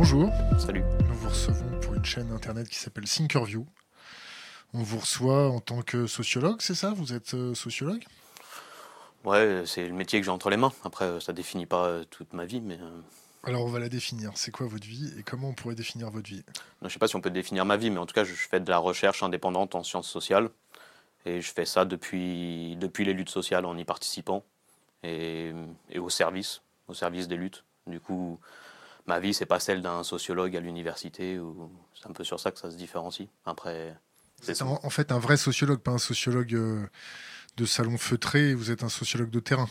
Bonjour. Salut. Nous vous recevons pour une chaîne internet qui s'appelle Thinkerview. On vous reçoit en tant que sociologue, c'est ça? Vous êtes euh, sociologue? Ouais, c'est le métier que j'ai entre les mains. Après, euh, ça définit pas euh, toute ma vie, mais Alors on va la définir. C'est quoi votre vie et comment on pourrait définir votre vie? Je sais pas si on peut définir ma vie, mais en tout cas, je fais de la recherche indépendante en sciences sociales. Et je fais ça depuis, depuis les luttes sociales en y participant et, et au service, au service des luttes. Du coup, ma vie, c'est pas celle d'un sociologue à l'université. ou C'est un peu sur ça que ça se différencie. Après, c'est en, en fait un vrai sociologue, pas un sociologue euh, de salon feutré. Vous êtes un sociologue de terrain.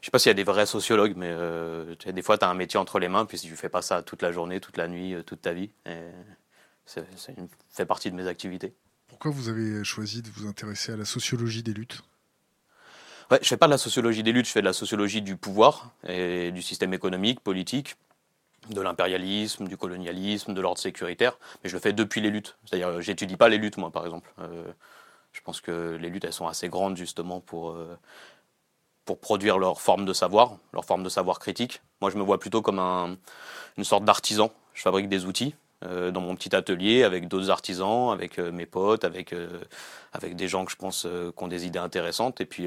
Je sais pas s'il y a des vrais sociologues, mais euh, des fois, tu as un métier entre les mains, puis si tu fais pas ça toute la journée, toute la nuit, euh, toute ta vie, et une- fait partie de mes activités. Pourquoi vous avez choisi de vous intéresser à la sociologie des luttes? Ouais, je fais pas de la sociologie des luttes, je fais de la sociologie du pouvoir et du système économique, politique, de l'impérialisme, du colonialisme, de l'ordre sécuritaire, mais je le fais depuis les luttes. C'est-à-dire, euh, j'étudie pas les luttes, moi, par exemple. Euh, je pense que les luttes, elles sont assez grandes, justement, pour, euh, pour produire leur forme de savoir, leur forme de savoir critique. Moi, je me vois plutôt comme un- une sorte d'artisan. Je fabrique des outils dans mon petit atelier avec d'autres artisans, avec mes potes, avec, avec des gens que je pense qui ont des idées intéressantes. Et puis,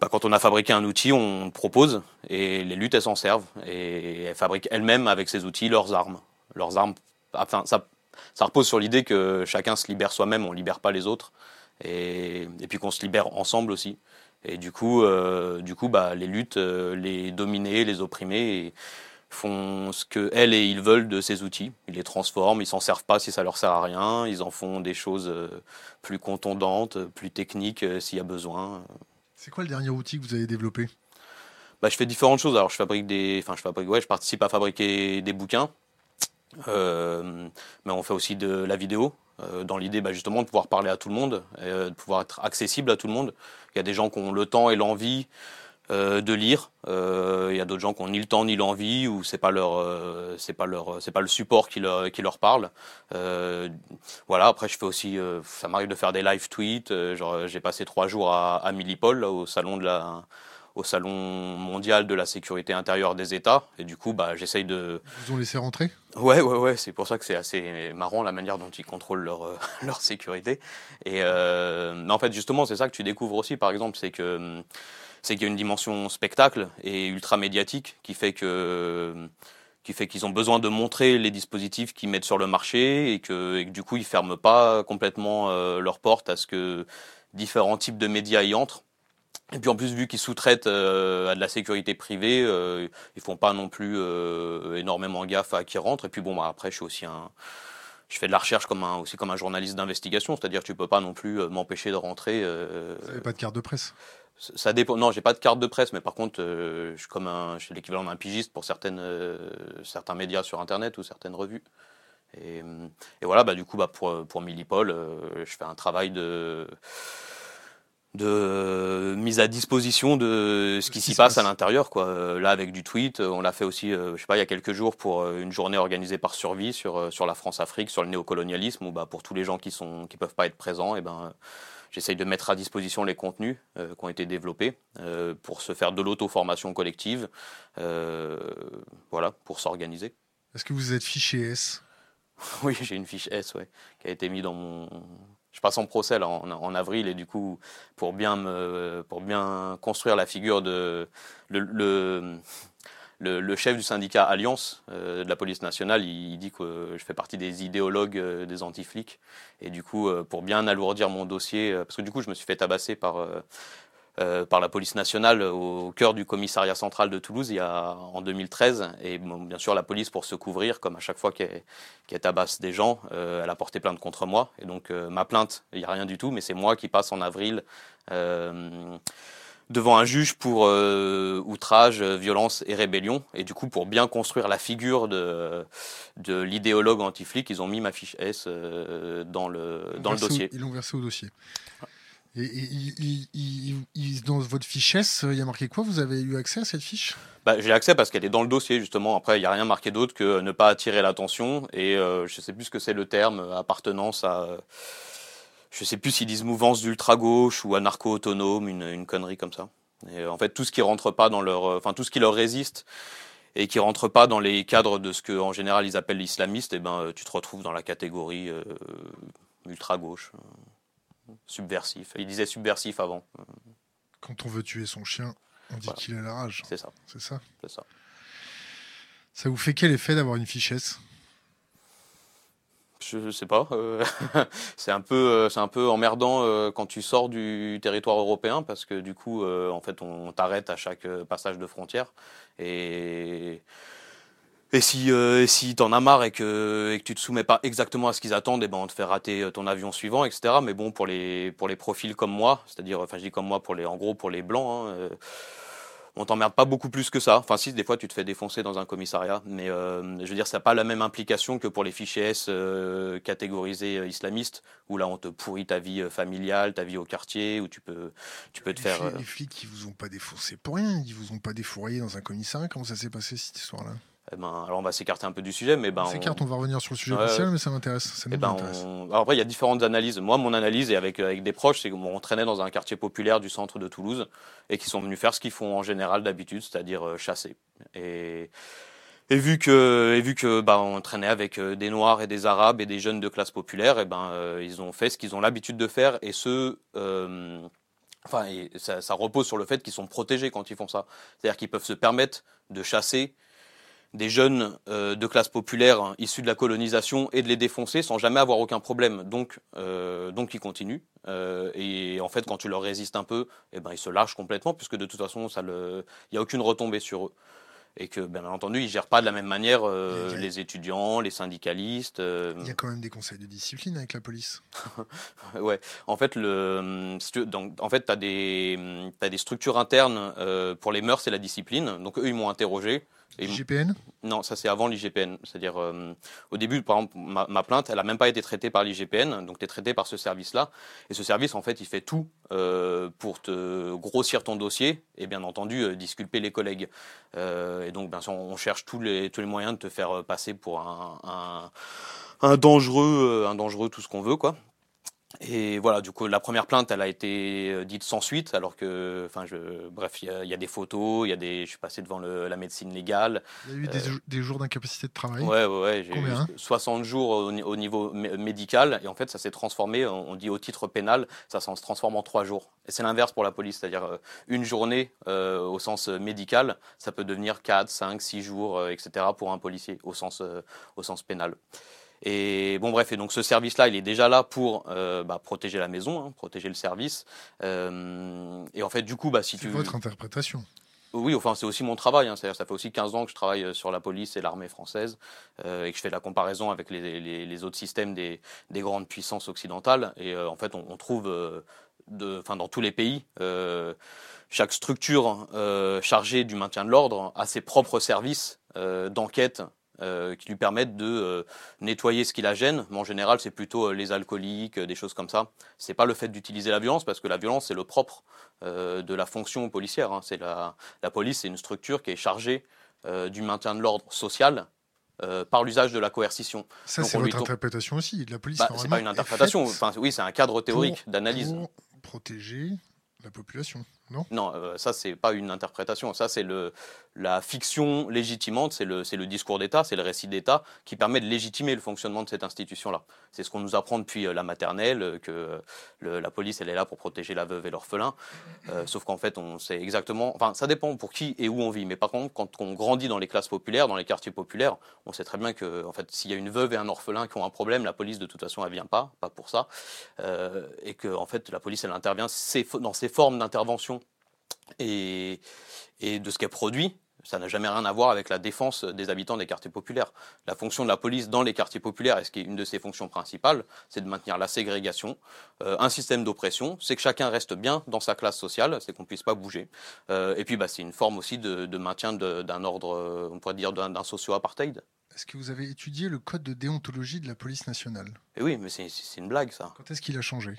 bah, quand on a fabriqué un outil, on le propose et les luttes, elles s'en servent. Et elles fabriquent elles-mêmes avec ces outils leurs armes. Leurs armes, enfin, ça, repose sur l'idée que chacun se libère soi-même, on ne libère pas les autres. Et, puis qu'on se libère ensemble aussi. Et du coup, euh, du coup bah, les luttes, euh, les dominés, les opprimés font ce que elles et ils veulent de ces outils. Ils les transforment, ils s'en servent pas si ça leur sert à rien. Ils en font des choses euh, plus contondantes, plus techniques s'il y a besoin. C'est quoi le dernier outil que vous avez développé? Bah, je fais différentes choses. Alors, je fabrique des, enfin, je fabrique, ouais, je participe à fabriquer des bouquins, Euh, mais on fait aussi de la vidéo. euh, dans l'idée, bah, justement, de pouvoir parler à tout le monde, euh, de pouvoir être accessible à tout le monde. Il y a des gens qui ont le temps et l'envie euh, de lire. Euh, il y a d'autres gens qui ont ni le temps ni l'envie, ou c'est pas leur, euh, c'est pas leur, c'est pas le support qui leur, qui leur parle. Voilà. Après, je fais aussi, ça m'arrive de faire des live tweets. genre, j'ai passé trois jours à, à Millipol, là, au salon de la au Salon mondial de la sécurité intérieure des États. Et du coup, bah, j'essaye de... Ils vous ont laissé rentrer? Ouais, ouais, ouais, c'est pour ça que c'est assez marrant la manière dont ils contrôlent leur, euh, leur sécurité. Et euh, mais en fait, justement, c'est ça que tu découvres aussi, par exemple, c'est que hum, c'est qu'il y a une dimension spectacle et ultra médiatique qui fait que qui fait qu'ils ont besoin de montrer les dispositifs qu'ils mettent sur le marché et que, du coup ils ferment pas complètement euh, leurs portes à ce que différents types de médias y entrent. Et puis en plus, vu qu'ils sous-traitent euh, à de la sécurité privée, euh, ils font pas non plus euh, énormément gaffe à qui rentre. Et puis bon, bah, après, je suis aussi je fais de la recherche comme un, aussi comme un journaliste d'investigation, c'est-à-dire tu peux pas non plus euh, m'empêcher de rentrer. Vous n'avez pas de carte de presse? Ça dépend. Non, j'ai pas de carte de presse, mais par contre, euh, je suis comme un, je suis l'équivalent d'un pigiste pour certaines, euh, certains médias sur Internet ou certaines revues. Et, euh, et voilà, bah du coup, bah pour pour Millipol, euh, je fais un travail de de mise à disposition de ce qui s'y passe à l'intérieur quoi là avec du tweet on l'a fait aussi je sais pas il y a quelques jours pour une journée organisée par Survie sur sur la France Afrique sur le néocolonialisme où bah pour tous les gens qui sont qui peuvent pas être présents et ben j'essaye de mettre à disposition les contenus euh, qui ont été développés euh, pour se faire de l'auto-formation collective euh, voilà pour s'organiser Est-ce que vous êtes fiché S? Oui, j'ai une fiche S, ouais, qui a été mise dans mon. Je passe en procès là, en, en avril et du coup, pour bien me, pour bien construire la figure de le, le, le- chef du syndicat Alliance euh, de la police nationale, il, dit que je fais partie des idéologues euh, des anti-flics et du coup, euh, pour bien alourdir mon dossier, euh, parce que du coup, je me suis fait tabasser par par la police nationale au cœur du commissariat central de Toulouse en 2013. Et bien sûr, la police, pour se couvrir, comme à chaque fois qu'elle tabasse des gens, elle a porté plainte contre moi. Et donc, ma plainte, il n'y a rien du tout, mais c'est moi qui passe en avril devant un juge pour euh, outrage, euh, violence et rébellion. Et du coup, pour bien construire la figure de, de l'idéologue anti-flic, ils ont mis ma fiche S euh, dans le, dans le Versé au- dossier. Ils l'ont versé au dossier. Et, et- dans votre fiche S, il y a marqué quoi? Vous avez eu accès à cette fiche? Bah, j'ai accès parce qu'elle est dans le dossier justement. Après, il n'y a rien marqué d'autre que ne pas attirer l'attention et euh, je sais plus ce que c'est le terme euh, appartenance à. Euh, je sais plus s'ils disent mouvance d'ultra gauche ou anarcho autonome, une, une connerie comme ça. Et euh, en fait, tout ce qui rentre pas dans leur, euh, enfin tout ce qui leur résiste et qui rentre pas dans les cadres de ce que en général ils appellent l'islamiste, et eh ben tu te retrouves dans la catégorie ultra gauche, subversif. Il disait subversif avant. Quand on veut tuer son chien, on dit qu'il a la rage. C'est ça. C'est ça. C'est ça. Ça vous fait quel effet d'avoir une fichesse? Je sais pas. Euh, c'est un peu, euh, c'est un peu emmerdant euh, quand tu sors du territoire européen parce que du coup, en fait, on t'arrête à chaque passage de frontière et et si t'en as marre et que tu te soumets pas exactement à ce qu'ils attendent, eh ben on te fait rater ton avion suivant, etc. Mais bon, pour les pour les profils comme moi, c'est-à-dire, enfin, je dis comme moi pour les, en gros pour les blancs. Hein, on t'emmerde pas beaucoup plus que ça. Enfin, si, des fois, tu te fais défoncer dans un commissariat, mais euh, je veux dire, ça n'a pas la même implication que pour les fichiers S euh, catégorisés euh, islamistes, où là, on te pourrit ta vie familiale, ta vie au quartier, où tu peux, tu peux te faire. Les flics, ils vous ont pas défoncé pour rien, ils vous ont pas défourré dans un commissariat. Comment ça s'est passé cette histoire-là? Eh ben, alors on va s'écarter un peu du sujet, mais ben on s'écarte, on... va revenir sur le sujet initial, mais ça m'intéresse. Eh ben, alors après, il y a différentes analyses. Moi, mon analyse et avec avec des proches, c'est qu'on traînait dans un quartier populaire du centre de Toulouse et qui sont venus faire ce qu'ils font en général d'habitude, c'est-à-dire euh, chasser. Et et vu que, et vu que bah, on traînait avec euh, des Noirs et des Arabes et des jeunes de classe populaire, et ben euh, ils ont fait ce qu'ils ont l'habitude de faire et ce, enfin ça, ça, repose sur le fait qu'ils sont protégés quand ils font ça. C'est-à-dire qu'ils peuvent se permettre de chasser des jeunes euh, de classe populaire hein, issus de la colonisation et de les défoncer sans jamais avoir aucun problème. Donc, euh, donc ils continuent. Euh, et en fait, quand tu leur résistes un peu, eh ben, ils se lâchent complètement, puisque de toute façon, il n'y a aucune retombée sur eux. Et que, bien entendu, ils ne gèrent pas de la même manière les étudiants, les syndicalistes. Il y a quand même des conseils de discipline avec la police. ouais. En fait, le, donc, en fait, tu as, as, des structures internes pour les mœurs et la discipline. Donc, eux, ils m'ont interrogé. L'IGPN Non, ça c'est avant l'IGPN. C'est-à-dire, euh, au début, par exemple, ma, plainte, elle n'a même pas été traitée par l'IGPN, donc tu es traité par ce service-là. Et ce service, en fait, il fait tout euh, pour te grossir ton dossier et bien entendu euh, disculper les collègues. et donc, bien sûr, on cherche tous les, tous les moyens de te faire passer pour un, un, un dangereux, un dangereux, tout ce qu'on veut, quoi. Et voilà, du coup, la première plainte, elle a été euh, dite sans suite, alors que, enfin, je, bref, il y, a des photos, il y a des, je suis passé devant la médecine légale. Il y a eu des, euh, jours d'incapacité de travail. Ouais, ouais, ouais j'ai eu 60 jours au, niveau médical, et en fait, ça s'est transformé. On, dit au titre pénal, ça, se transforme en trois jours. Et c'est l'inverse pour la police, c'est-à-dire euh, une journée au sens médical, ça peut devenir 4, 5, 6 jours, etc. pour un policier au sens, au sens pénal. Et bon, bref, et donc ce service-là, il est déjà là pour euh, bah, protéger la maison, hein, protéger le service. Euh, et en fait, du coup, bah, si tu. C'est votre interprétation. Oui, enfin, c'est aussi mon travail. Hein, ça fait aussi 15 ans que je travaille euh, sur la police et l'armée française euh, et que je fais la comparaison avec les, les, les autres systèmes des, des, grandes puissances occidentales. Et en fait, on, on trouve, de, dans tous les pays, chaque structure chargée du maintien de l'ordre a ses propres services d'enquête euh, qui lui permettent de euh, nettoyer ce qui la gêne. Mais en général, c'est plutôt euh, les alcooliques, des choses comme ça. C'est pas le fait d'utiliser la violence, parce que la violence, c'est le propre de la fonction policière. Hein. C'est la, la, police, c'est une structure qui est chargée du maintien de l'ordre social. par l'usage de la coercition. Ça, c'est votre interprétation aussi. La police, bah, c'est pas une interprétation. Enfin, oui, c'est un cadre théorique d'analyse. Pour protéger la population, non Non, euh, ça c'est pas une interprétation, ça c'est la fiction légitimante, c'est le le discours d'État, c'est le récit d'État qui permet de légitimer le fonctionnement de cette institution-là. C'est ce qu'on nous apprend depuis euh, la maternelle euh, que la police elle est là pour protéger la veuve et l'orphelin, sauf qu'en fait on sait exactement, enfin ça dépend pour qui et où on vit, mais par contre quand on grandit dans les classes populaires, dans les quartiers populaires, on sait très bien que en fait s'il y a une veuve et un orphelin qui ont un problème, la police de toute façon elle vient pas, pas pour ça, et que en fait la police elle intervient dans ces formes d'intervention et, et de ce qu'elle produit, ça n'a jamais rien à voir avec la défense des habitants des quartiers populaires. La fonction de la police dans les quartiers populaires, et ce qui est une de ses fonctions principales, c'est de maintenir la ségrégation, euh, un système d'oppression, c'est que chacun reste bien dans sa classe sociale, c'est qu'on puisse pas bouger. Euh, et puis, bah, c'est une forme aussi de, de maintien d'un ordre, on pourrait dire, d'un socio-apartheid. Est-ce que vous avez étudié le code de déontologie de la police nationale? Et eh Oui, mais c'est une blague, ça. Quand est-ce qu'il a changé?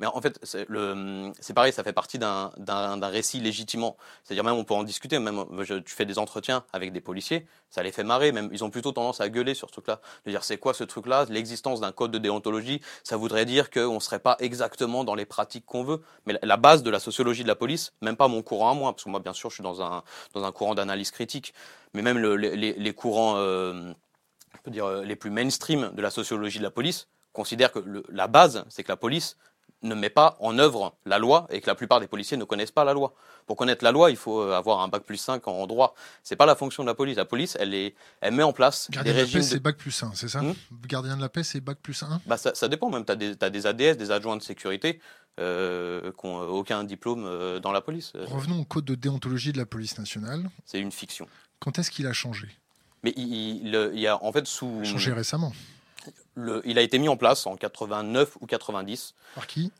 Mais en fait, c'est pareil, ça fait partie d'un récit légitimement. C'est-à-dire même on peut en discuter, même tu fais des entretiens avec des policiers, ça les fait marrer, même ils ont plutôt tendance à gueuler sur ce truc-là, de dire c'est quoi ce truc-là, l'existence d'un code de déontologie, ça voudrait dire qu'on ne serait pas exactement dans les pratiques qu'on veut. Mais la base de la sociologie de la police, même pas mon courant à moi, parce que moi bien sûr je suis dans un, dans un courant d'analyse critique, mais même les, courants, euh, dire, euh, les plus mainstream de la sociologie de la police, considèrent que la base, c'est que la police ne met pas en œuvre la loi et que la plupart des policiers ne connaissent pas la loi. Pour connaître la loi, il faut euh, avoir un bac plus 5 en droit. C'est pas la fonction de la police. La police, elle, est, elle met en place Gardien des régimes. de la paix, c'est bac plus 1, c'est ça hmm Gardien de la paix, c'est bac plus 1 bah ça, dépend même. Tu as, as, des ADS, des adjoints de sécurité, euh, qui n'ont aucun diplôme euh, dans la police. Revenons au code de déontologie de la police nationale. C'est une fiction. Quand est-ce qu'il a changé? Mais il, il, y a en fait sous. Il a changé récemment. Le, il a été mis en place en 89 ou 90. Par qui?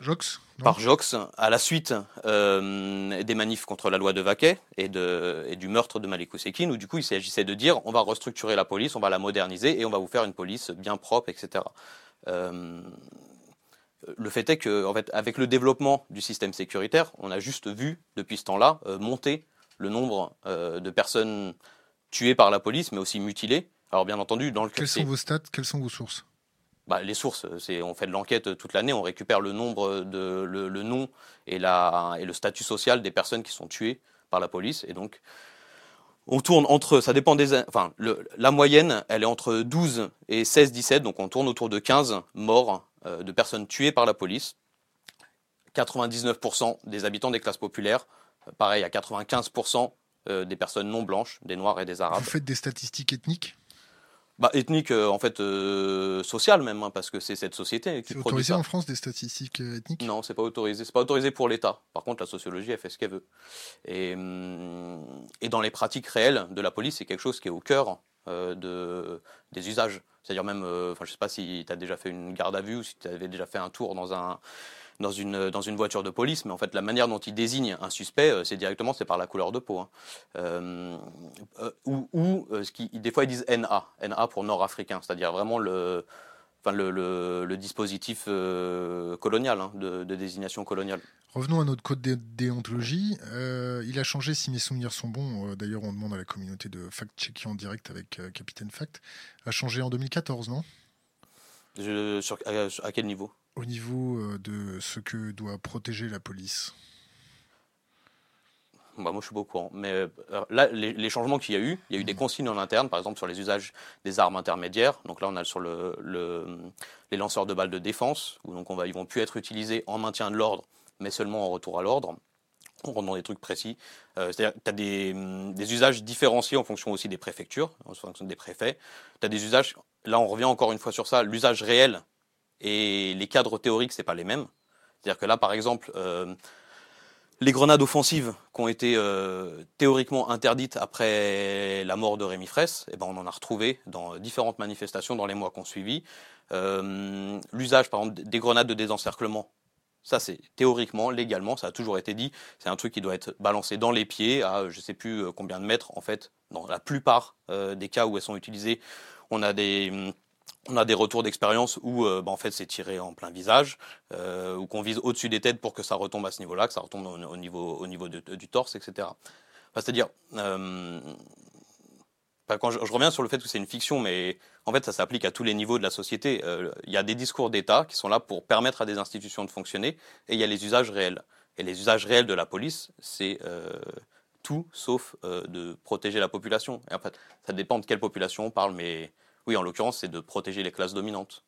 Jox Par Jox, à la suite euh, des manifs contre la loi de Vaquet et, de, et du meurtre de Malik Ousekine, où du coup il s'agissait de dire on va restructurer la police, on va la moderniser et on va vous faire une police bien propre, etc. Euh, le fait est que, en fait, avec le développement du système sécuritaire, on a juste vu depuis ce temps-là euh, monter le nombre de personnes tuées par la police, mais aussi mutilées. Alors bien entendu, dans le quels sont vos stats, quelles sont vos sources? Bah, les sources, c'est on fait de l'enquête toute l'année, on récupère le nombre de le, nom et la et le statut social des personnes qui sont tuées par la police. Et donc on tourne entre ça dépend des enfin la moyenne, elle est entre 12 et 16 17 donc on tourne autour de 15 morts euh, de personnes tuées par la police. 99% des habitants des classes populaires, euh, pareil à 95% euh, des personnes non blanches, des noirs et des arabes. Vous faites des statistiques ethniques? Bah, ethnique, euh, en fait, euh, sociale même, hein, parce que c'est cette société qui C'est autorisé en France des statistiques euh, ethniques? Non, c'est pas autorisé. C'est pas autorisé pour l'État. Par contre, la sociologie, elle fait ce qu'elle veut. Et, hum, et dans les pratiques réelles de la police, c'est quelque chose qui est au cœur de, des usages. C'est-à-dire même, enfin, je sais pas si tu as déjà fait une garde à vue ou si tu avais déjà fait un tour dans un dans une, dans une voiture de police, mais en fait la manière dont il désigne un suspect, euh, c'est directement c'est par la couleur de peau. Hein. Euh, euh, ou, ou ce qui, des fois ils disent NA, NA pour nord-africain, c'est-à-dire vraiment le, enfin, le, le, dispositif colonial, hein, de, désignation coloniale. Revenons à notre code de déontologie. il a changé si mes souvenirs sont bons. D'ailleurs, on demande à la communauté de fact-checker en direct avec Capitaine Fact. A changé en 2014, non? Sur, à, quel niveau? Au niveau euh, de ce que doit protéger la police? Bah, moi, je suis pas au courant. Mais euh, là, les, changements qu'il y a eu, il y a eu des mmh. consignes en interne, par exemple sur les usages des armes intermédiaires. Donc là, on a sur le, les lanceurs de balles de défense, où donc on va, ils vont plus être utilisés en maintien de l'ordre, mais seulement en retour à l'ordre. On rentre dans des trucs précis. Euh, c'est-à-dire que tu as des, des, usages différenciés en fonction aussi des préfectures, en fonction des préfets. Tu as des usages là on revient encore une fois sur ça, l'usage réel et les cadres théoriques, c'est pas les mêmes. C'est-à-dire que là, par exemple, euh, les grenades offensives qui ont été euh, théoriquement interdites après la mort de Rémi Fraisse, eh ben, on en a retrouvé dans différentes manifestations dans les mois qui ont suivi. Euh, l'usage, par exemple, des grenades de désencerclement, ça c'est théoriquement, légalement, ça a toujours été dit, c'est un truc qui doit être balancé dans les pieds à je sais plus combien de mètres, en fait, dans la plupart des cas où elles sont utilisées on a des on a des retours d'expérience où euh, bah, en fait c'est tiré en plein visage euh, ou qu'on vise au-dessus des têtes pour que ça retombe à ce niveau-là, que ça retombe au, niveau au niveau du torse, etc. C'est-à-dire euh, quand je, reviens sur le fait que c'est une fiction, mais en fait ça s'applique à tous les niveaux de la société. Il y a des discours d'État qui sont là pour permettre à des institutions de fonctionner, et il y a les usages réels. Et les usages réels de la police, c'est tout sauf euh, de protéger la population. Et en fait, ça dépend de quelle population on parle, mais oui, en l'occurrence, c'est de protéger les classes dominantes.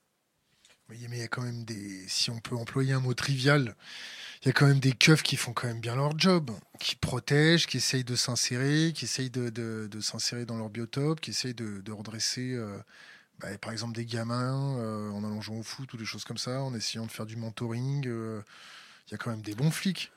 Oui, mais il y a quand même des. Si on peut employer un mot trivial, il y a quand même des keufs qui font quand même bien leur job, qui protègent, qui essayent de s'insérer, qui essayent de, de, s'insérer dans leur biotope, qui essayent de, de redresser, euh, bah, par exemple, des gamins euh, en allant jouer au foot ou des choses comme ça, en essayant de faire du mentoring. Il y a quand même des bons flics.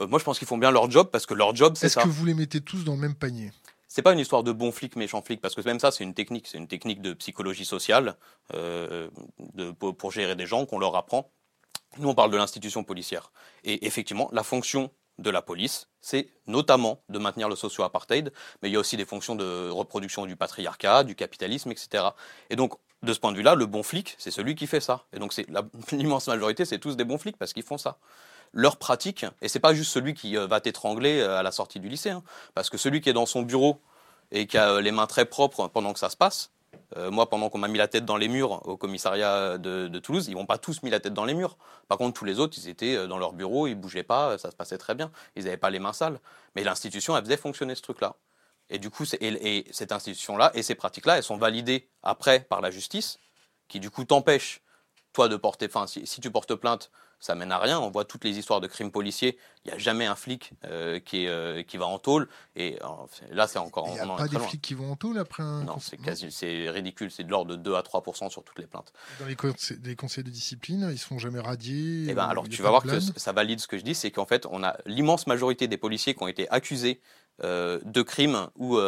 Euh, moi, je pense qu'ils font bien leur job parce que leur job, c'est ça. Est-ce que vous les mettez tous dans le même panier? C'est pas une histoire de bon flic, méchant flic, parce que même ça, c'est une technique, c'est une technique de psychologie sociale euh, de, pour, gérer des gens qu'on leur apprend. Nous, on parle de l'institution policière. Et effectivement, la fonction de la police, c'est notamment de maintenir le socio-apartheid, mais il y a aussi des fonctions de reproduction du patriarcat, du capitalisme, etc. Et donc, de ce point de vue-là, le bon flic, c'est celui qui fait ça. Et donc, c'est l'immense majorité, c'est tous des bons flics parce qu'ils font ça. Leur pratique, et c'est pas juste celui qui va t'étrangler à la sortie du lycée, hein, parce que celui qui est dans son bureau et qui a les mains très propres pendant que ça se passe, euh, moi, pendant qu'on m'a mis la tête dans les murs au commissariat de, Toulouse, ils m'ont pas tous mis la tête dans les murs. Par contre, tous les autres, ils étaient euh, dans leur bureau, ils bougeaient pas, ça se passait très bien. Ils n'avaient pas les mains sales. Mais l'institution, elle faisait fonctionner ce truc-là. Et du coup, et, cette institution-là et ces pratiques-là, elles sont validées après par la justice, qui du coup t'empêche, toi, de porter. Enfin, si tu portes plainte, ça mène à rien. On voit toutes les histoires de crimes policiers. Il n'y a jamais un flic euh, qui, est, euh, qui va en tôle. Et euh, là, c'est encore. Il n'y a pas des flics qui vont en tôle après un. Non, c'est quasi, c'est ridicule. C'est de l'ordre de 2 à 3 sur toutes les plaintes. Dans les, conseils de discipline, ils se font jamais radier. Eh ben, alors, tu vas voir que ça valide ce que je dis, c'est qu'en fait, on a l'immense majorité des policiers qui ont été accusés de crimes ou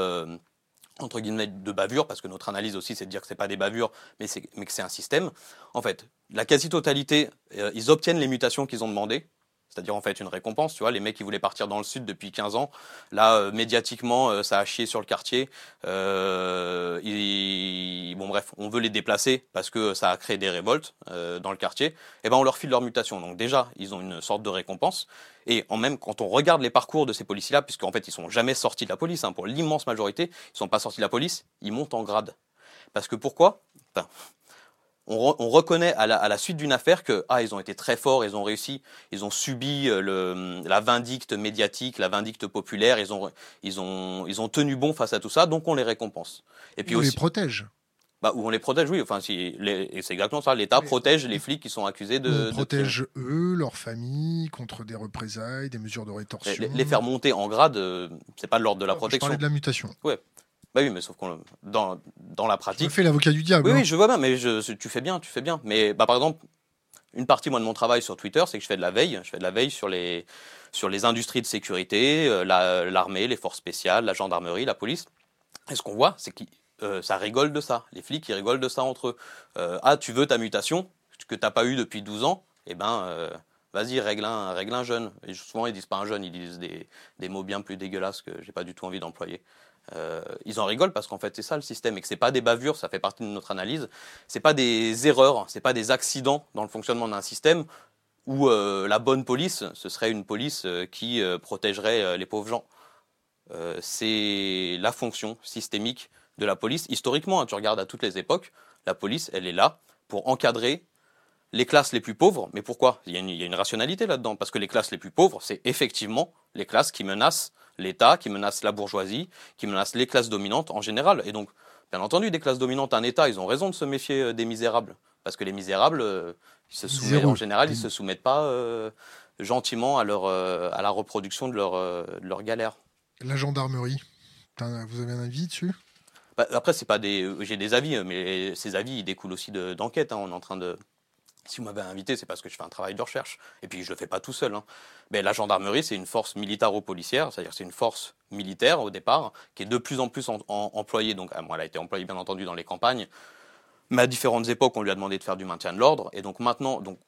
entre guillemets de bavure, parce que notre analyse aussi c'est de dire que c'est pas des bavures, mais, mais que c'est un système. En fait, la quasi-totalité, euh, ils obtiennent les mutations qu'ils ont demandées, c'est-à-dire en fait une récompense. Tu vois, les mecs qui voulaient partir dans le sud depuis 15 ans, là euh, médiatiquement euh, ça a chié sur le quartier. Euh, Bon bref, on veut les déplacer parce que ça a créé des révoltes dans le quartier. Et eh ben on leur file leur mutation. Donc déjà ils ont une sorte de récompense. Et en même quand on regarde les parcours de ces policiers-là, puisqu'en fait ils sont jamais sortis de la police, hein, pour l'immense majorité, ils sont pas sortis de la police, ils montent en grade. Parce que pourquoi? On, reconnaît à la, suite d'une affaire que ah ils ont été très forts, ils ont réussi, ils ont subi euh, le, la vindicte médiatique, la vindicte populaire, ils ont ils ont ils ont tenu bon face à tout ça, donc on les récompense. Et puis on les protège. Bah, où on les protège, oui. Enfin, si c'est exactement ça. L'État protège les flics qui sont accusés de. On protège eux, leurs familles contre des représailles, des mesures de rétorsion. Les, faire monter en grade, euh, c'est pas de l'ordre de la protection. Je parlais de la mutation. Ouais. Bah oui, mais sauf qu'on dans, dans la pratique. Tu fais l'avocat du diable. Oui, oui, hein. je vois bien, mais je, tu fais bien, tu fais bien. Mais bah, par exemple, une partie moi de mon travail sur Twitter, c'est que je fais de la veille. Je fais de la veille sur les sur les industries de sécurité, euh, l'armée, les forces spéciales, la gendarmerie, la police. Et ce qu'on voit, c'est que euh, ça rigole de ça. Les flics, ils rigolent de ça entre eux. Euh, ah, tu veux ta mutation que tu n'as pas eu depuis 12 ans? Eh ben, vas-y, règle un, règle un jeune. Et souvent, ils disent pas un jeune, ils disent des, des mots bien plus dégueulasses que j'ai pas du tout envie d'employer. Euh, ils en rigolent parce qu'en fait c'est ça le système et que c'est pas des bavures, ça fait partie de notre analyse. C'est pas des erreurs, c'est pas des accidents dans le fonctionnement d'un système où euh, la bonne police, ce serait une police euh, qui protégerait les pauvres gens. c'est la fonction systémique de la police. Historiquement, hein, tu regardes à toutes les époques, la police, elle est là pour encadrer les classes les plus pauvres. Mais pourquoi? Il y, il y, a une, rationalité là-dedans. Parce que les classes les plus pauvres, c'est effectivement les classes qui menacent l'État, qui menace la bourgeoisie, qui menace les classes dominantes en général. Et donc, bien entendu, des classes dominantes, un État, ils ont raison de se méfier euh, des misérables. Parce que les misérables, euh, ils se soumettent, en général, ils se soumettent pas euh, gentiment à, leur, à la reproduction de leur, de leur galère. La gendarmerie, vous avez un avis dessus? Bah, Après, c'est pas des, j'ai des avis, mais ces avis, ils découlent aussi d'enquêtes. Hein. On est en train de, si vous m'avez invité, c'est parce que je fais un travail de recherche. Et puis je le fais pas tout seul. Hein. Mais la gendarmerie, c'est une force militaro-policière, c'est-à-dire c'est une force militaire au départ, qui est de plus en plus employée. Donc, ah, elle a été employée bien entendu dans les campagnes. Mais à différentes époques, on lui a demandé de faire du maintien de l'ordre. Et donc maintenant, donc,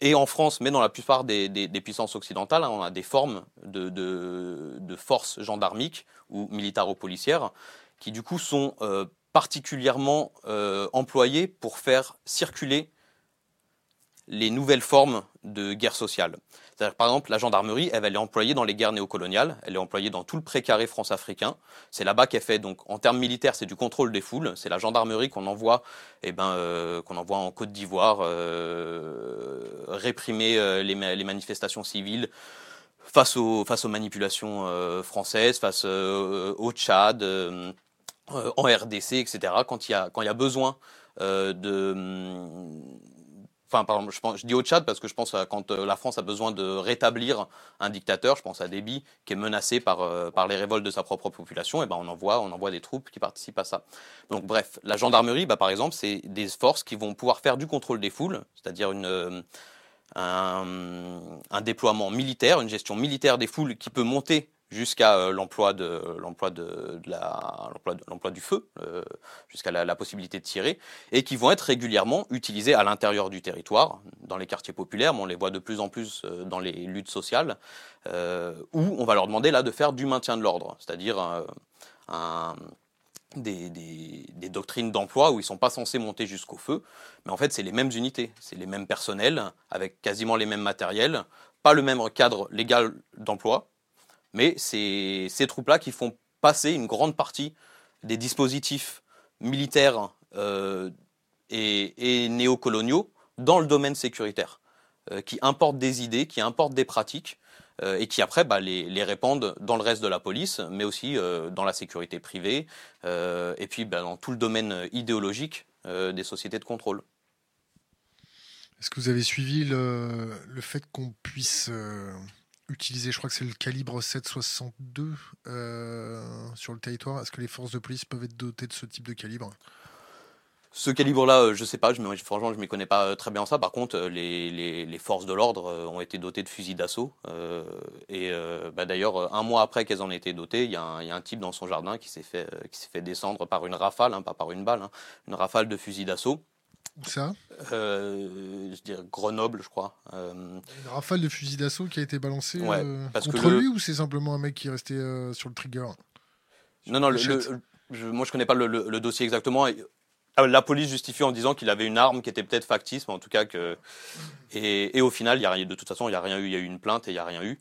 et en France, mais dans la plupart des, puissances occidentales, hein, on a des formes de, de, forces gendarmiques ou militaro-policières qui du coup sont euh, particulièrement euh, employées pour faire circuler les nouvelles formes de guerre sociale. Par exemple, la gendarmerie, elle, est employée dans les guerres néocoloniales, elle est employée dans tout le précaré france-africain. C'est là-bas qu'elle fait, donc en termes militaires, c'est du contrôle des foules. C'est la gendarmerie qu'on envoie, eh ben, euh, envoie en Côte d'Ivoire euh, réprimer euh, les, manifestations civiles face aux, manipulations françaises, face au Tchad, en RDC, etc. Quand il y a, quand il y a besoin de Je, dis au Tchad parce que je pense à quand euh, la France a besoin de rétablir un dictateur, je pense à Déby, qui est menacé par, euh, par les révoltes de sa propre population, et ben on envoie, on envoie des troupes qui participent à ça. Donc bref, la gendarmerie, bah, par exemple, c'est des forces qui vont pouvoir faire du contrôle des foules, c'est-à-dire une, euh, un, déploiement militaire, une gestion militaire des foules qui peut monter jusqu'à euh, l'emploi de l'emploi de, la l'emploi du feu euh, jusqu'à la, possibilité de tirer et qui vont être régulièrement utilisés à l'intérieur du territoire dans les quartiers populaires mais on les voit de plus en plus euh, dans les luttes sociales où on va leur demander là de faire du maintien de l'ordre c'est-à-dire un des, des, doctrines d'emploi où ils ne sont pas censés monter jusqu'au feu. Mais en fait, c'est les mêmes unités, c'est les mêmes personnels, avec quasiment les mêmes matériels, pas le même cadre légal d'emploi, mais c'est ces troupes-là qui font passer une grande partie des dispositifs militaires euh, et, néocoloniaux dans le domaine sécuritaire, euh, qui importent des idées, qui importent des pratiques, euh, et qui après bah, les, répandent dans le reste de la police, mais aussi dans la sécurité privée, et puis bah, dans tout le domaine idéologique des sociétés de contrôle. Est-ce que vous avez suivi le, fait qu'on puisse utiliser, je crois que c'est le calibre 7,62 sur le territoire Est-ce que les forces de police peuvent être dotées de ce type de calibre? Ce calibre-là, euh, je sais pas, je, franchement, je ne m'y connais pas euh, très bien en ça. Par contre, euh, les, forces de l'ordre ont été dotées de fusils d'assaut. et bah, d'ailleurs, un mois après qu'elles en aient été dotées, il y, a un type dans son jardin qui s'est fait, fait descendre par une rafale, hein, pas par une balle, hein, une rafale de fusils d'assaut. Où ça Je dirais Grenoble, je crois. Une rafale de fusils d'assaut qui a été balancée contre lui ou c'est simplement un mec qui est resté sur le trigger? Non, non, je, moi je connais pas le, le dossier exactement. La police justifie en disant qu'il avait une arme qui était peut-être factice, mais en tout cas que. Et, au final, y a de toute façon, il n'y a rien eu. Il y a eu une plainte et il n'y a rien eu.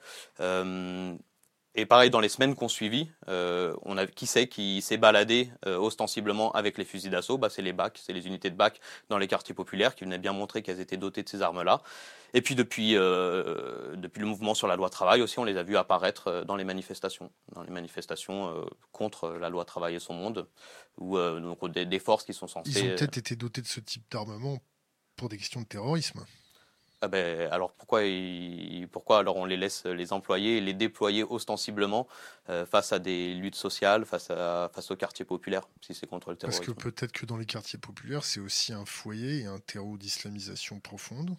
Euh, et pareil, dans les semaines qu'on suivi, euh, on a qui c'est qui s'est baladé euh, ostensiblement avec les fusils d'assaut? Bah, C'est les BAC, c'est les unités de BAC dans les quartiers populaires qui venaient bien montrer qu'elles étaient dotées de ces armes-là. Et puis depuis, euh, depuis le mouvement sur la loi travail aussi, on les a vus apparaître dans les manifestations, dans les manifestations contre la loi travail et son monde, ou donc des, des, forces qui sont censées. Ils ont peut-être été dotés de ce type d'armement pour des questions de terrorisme. Ah ben, alors pourquoi, pourquoi alors on les laisse les employer et les déployer ostensiblement euh, face à des luttes sociales, face, à, face aux quartiers populaires, si c'est contre le terrorisme Parce que peut-être que dans les quartiers populaires, c'est aussi un foyer et un terreau d'islamisation profonde,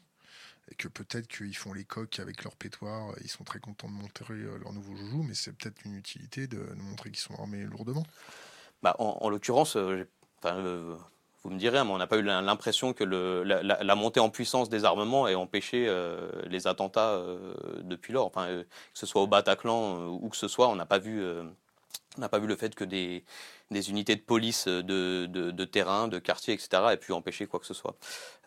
et que peut-être qu'ils font les coques avec leur pétoire, ils sont très contents de montrer euh, leur nouveau joujou, mais c'est peut-être une utilité de, montrer qu'ils sont armés lourdement. Bah, en, l'occurrence, euh, vous me direz, mais on n'a pas eu l'impression que la, montée en puissance des armements ait empêché euh, les attentats euh, depuis lors. Euh, que ce soit au Bataclan ou que ce soit, on n'a pas vu. on n'a pas vu le fait que des, unités de police de, terrain, de quartier, etc., aient pu empêcher quoi que ce soit.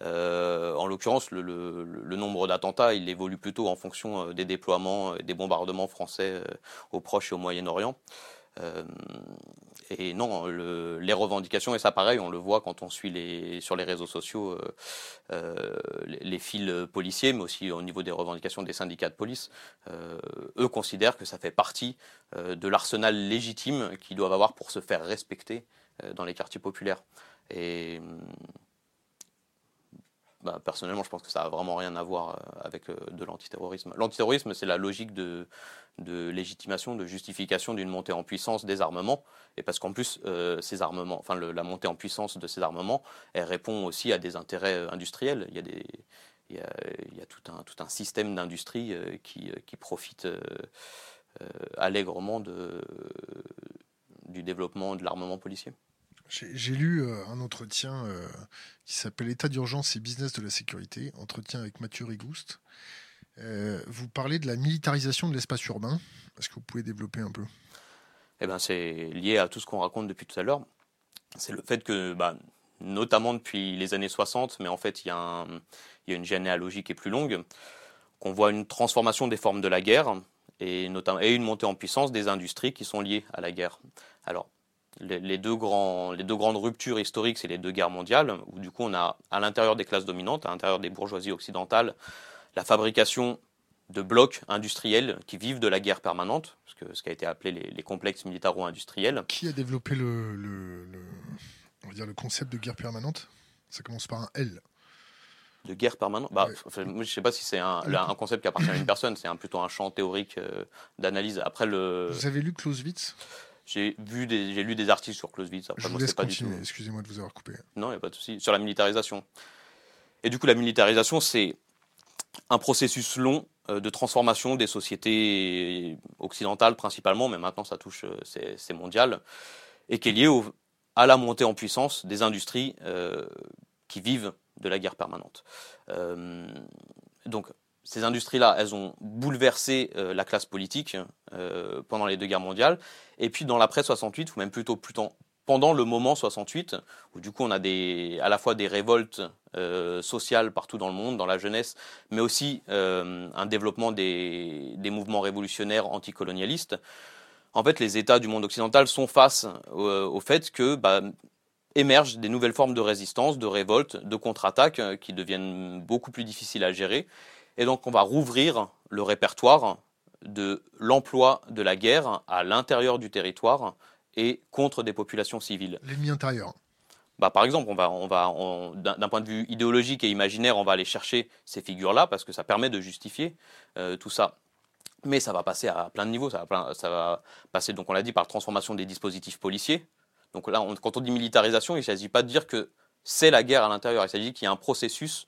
en l'occurrence, le, nombre d'attentats, il évolue plutôt en fonction des déploiements et des bombardements français au Proche et au Moyen-Orient. Et non, les revendications, et ça pareil, on le voit quand on suit les, sur les réseaux sociaux euh, euh, les, fils policiers, mais aussi au niveau des revendications des syndicats de police, eux considèrent que ça fait partie de l'arsenal légitime qu'ils doivent avoir pour se faire respecter dans les quartiers populaires. Et bah, personnellement, je pense que ça n'a vraiment rien à voir euh, avec euh, de l'antiterrorisme. L'antiterrorisme, c'est la logique de, légitimation, de justification d'une montée en puissance des armements. Et parce qu'en plus, euh, la montée en puissance de ces armements, répond aussi à des intérêts industriels. Il y a, tout, un, système d'industrie qui, profite allègrement du développement de l'armement policier. J'ai lu euh, un entretien euh, qui s'appelle État d'urgence et business de la sécurité, entretien avec Mathieu Rigouste. Euh, vous parlez de la militarisation de l'espace urbain. Est-ce que vous pouvez développer un peu? Eh ben, C'est lié à tout ce qu'on raconte depuis tout à l'heure. C'est le fait que, bah, notamment depuis les années 60, mais en fait il y, a une généalogie qui est plus longue, qu'on voit une transformation des formes de la guerre et, notamment, et une montée en puissance des industries qui sont liées à la guerre. Alors, les, deux grands, les deux grandes ruptures historiques, c'est les deux guerres mondiales, où du coup on a à l'intérieur des classes dominantes, à l'intérieur des bourgeoisies occidentales, la fabrication de blocs industriels qui vivent de la guerre permanente, ce, que, ce qui a été appelé les, complexes militaro-industriels. Qui a développé le, le, on va dire le concept de guerre permanente? Ça commence par un L. De guerre permanente? Bah, Je ne sais pas si c'est un, un, concept qui appartient à une personne, c'est plutôt un champ théorique euh, d'analyse. Après le... Vous avez lu Clausewitz? J'ai vu des, j'ai lu des articles sur Clausewitz. Après, Je vous laisse pas continuer. Excusez-moi de vous avoir coupé. Non, il n'y a pas de souci. Sur la militarisation. Et du coup, la militarisation, c'est un processus long euh, de transformation des sociétés occidentales principalement, mais maintenant ça touche, euh, c'est, mondial, et qui est lié au, à la montée en puissance des industries euh, qui vivent de la guerre permanente. donc ces industries-là, elles ont bouleversé euh, la classe politique euh, pendant les deux guerres mondiales. Et puis dans l'après 68, ou même plutôt, pendant le moment 68, où du coup on a à la fois des révoltes euh, sociales partout dans le monde, dans la jeunesse, mais aussi un développement des, mouvements révolutionnaires anticolonialistes, en fait les États du monde occidental sont face au, fait que bah, émergent des nouvelles formes de résistance, de révolte, de contre-attaque qui deviennent beaucoup plus difficiles à gérer. Et donc on va rouvrir le répertoire de l'emploi de la guerre à l'intérieur du territoire et contre des populations civiles. L'ennemi intérieur. Bah, par exemple, on va, on va, d'un point de vue idéologique et imaginaire, on va aller chercher ces figures-là parce que ça permet de justifier euh, tout ça. Mais ça va passer à plein de niveaux. Ça va, ça va passer, donc on l'a dit, par la transformation des dispositifs policiers. Donc là, quand on dit militarisation, il ne s'agit pas de dire que c'est la guerre à l'intérieur. Il s'agit qu'il y a un processus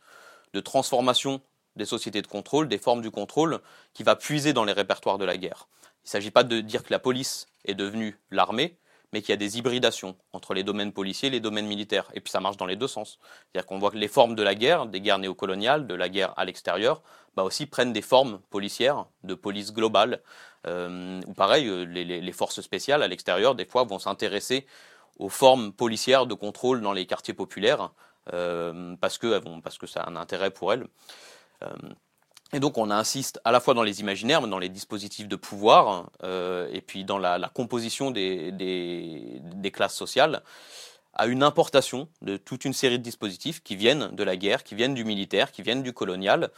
de transformation des sociétés de contrôle, des formes du contrôle, qui va puiser dans les répertoires de la guerre. Il ne s'agit pas de dire que la police est devenue l'armée, mais qu'il y a des hybridations entre les domaines policiers et les domaines militaires. Et puis ça marche dans les deux sens. C'est-à-dire qu'on voit que les formes de la guerre, des guerres néocoloniales, de la guerre à l'extérieur, bah aussi prennent des formes policières, de police globale. Euh, ou pareil, euh, les, forces spéciales à l'extérieur, des fois, vont s'intéresser aux formes policières de contrôle dans les quartiers populaires, euh, parce, que, parce que ça a un intérêt pour elles. Et donc on insiste à la fois dans les imaginaires, mais dans les dispositifs de pouvoir, euh, et puis dans la, composition des, classes sociales, à une importation de toute une série de dispositifs qui viennent de la guerre, qui viennent du militaire, qui viennent du colonial,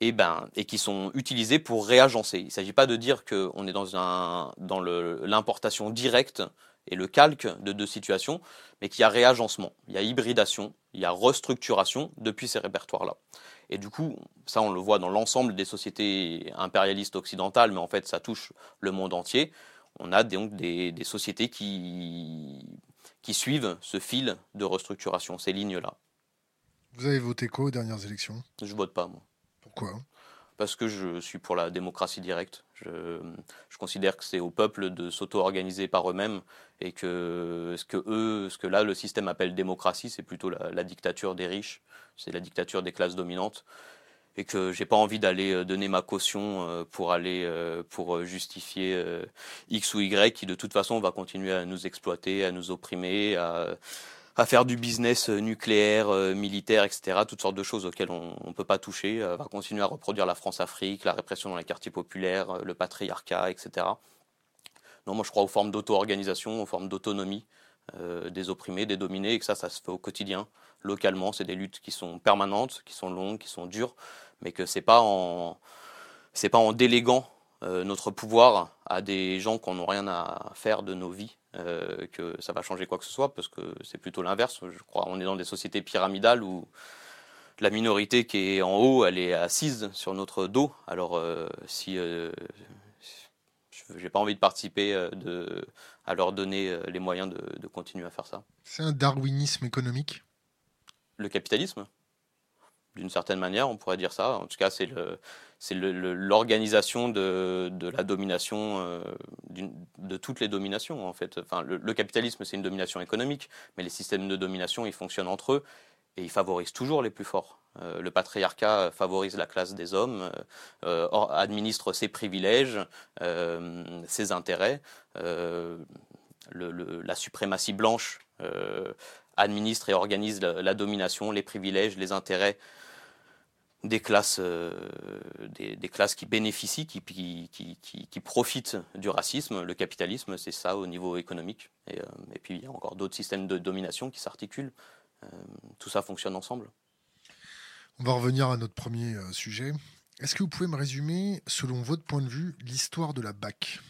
et, ben, qui sont utilisés pour réagencer. Il ne s'agit pas de dire qu'on est dans, dans l'importation directe et le calque de deux situations, mais qu'il y a réagencement, il y a hybridation, il y a restructuration depuis ces répertoires-là. Et du coup, ça on le voit dans l'ensemble des sociétés impérialistes occidentales, mais en fait ça touche le monde entier. On a donc des, sociétés qui, qui suivent ce fil de restructuration, ces lignes-là. Vous avez voté quoi aux dernières élections? Je vote pas, moi. Pourquoi? Parce que je suis pour la démocratie directe. Je, considère que c'est au peuple de s'auto-organiser par eux-mêmes et que ce que eux, ce que là le système appelle démocratie, c'est plutôt la, dictature des riches, c'est la dictature des classes dominantes et que j'ai pas envie d'aller euh, donner ma caution euh, pour aller euh, pour justifier X ou Y qui de toute façon va continuer à nous exploiter, à nous opprimer, à, à faire du business nucléaire, militaire, etc. Toutes sortes de choses auxquelles on ne peut pas toucher, va continuer à reproduire la France-Afrique, la répression dans les quartiers populaires, le patriarcat, etc. Non, moi je crois aux formes d'auto-organisation, aux formes d'autonomie euh, des opprimés, des dominés, et que ça, ça se fait au quotidien, localement. C'est des luttes qui sont permanentes, qui sont longues, qui sont dures, mais que c'est pas en pas en déléguant euh, notre pouvoir à des gens qui n'ont rien à faire de nos vies euh, que ça va changer quoi que ce soit, parce que c'est plutôt l'inverse. Je crois on est dans des sociétés pyramidales où la minorité qui est en haut, elle est assise sur notre dos. Alors si j'ai pas envie de participer euh, de, à leur donner euh, les moyens de, de continuer à faire ça. C'est un darwinisme économique? Le capitalisme? D'une certaine manière, on pourrait dire ça. En tout cas, c'est le, c'est l'organisation de, la domination, euh, de toutes les dominations en fait. Enfin, le, capitalisme, c'est une domination économique, mais les systèmes de domination, ils fonctionnent entre eux et ils favorisent toujours les plus forts. Euh, le patriarcat favorise la classe des hommes, euh, administre ses privilèges, ses intérêts. la suprématie blanche administre et organise la, domination, les privilèges, les intérêts des classes, des, classes qui bénéficient, qui, qui, qui, profitent du racisme. Le capitalisme, c'est ça au niveau économique. Et, et, puis il y a encore d'autres systèmes de domination qui s'articulent. tout ça fonctionne ensemble. On va revenir à notre premier euh, sujet. Est-ce que vous pouvez me résumer, selon votre point de vue, l'histoire de la BAC?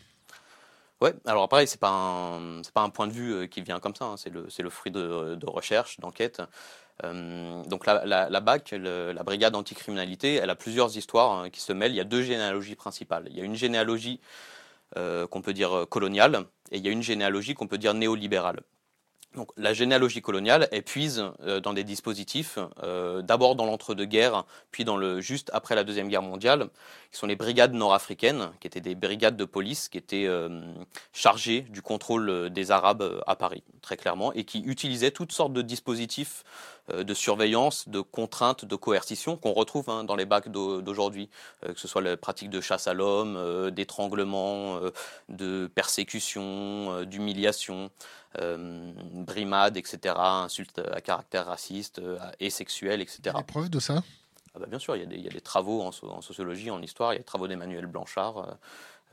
Ouais, alors pareil, c'est pas un, c'est pas un point de vue euh, qui vient comme ça, hein. c'est le, le fruit de, de recherche, d'enquête. Euh, donc la, BAC, la brigade anticriminalité, elle a plusieurs histoires hein, qui se mêlent. Il y a deux généalogies principales. Il y a une généalogie qu'on peut dire coloniale et il y a une généalogie qu'on peut dire néolibérale. Donc, la généalogie coloniale, elle puise euh, dans des dispositifs, euh, d'abord dans l'entre-deux-guerres, puis dans le juste après la Deuxième Guerre mondiale, qui sont les brigades nord-africaines, qui étaient des brigades de police qui étaient euh, chargées du contrôle des Arabes à Paris, très clairement, et qui utilisaient toutes sortes de dispositifs de surveillance, de contrainte, de coercition qu'on retrouve hein, dans les bacs d'aujourd'hui, que ce soit les pratiques de chasse à l'homme, d'étranglement, de persécution, d'humiliation, brimade, etc., insultes à caractère raciste et sexuel, etc. Il y a des preuves de ça? Ah bah, bien sûr, il y, a des, travaux en, sociologie, en histoire, il y a des travaux d'Emmanuel Blanchard.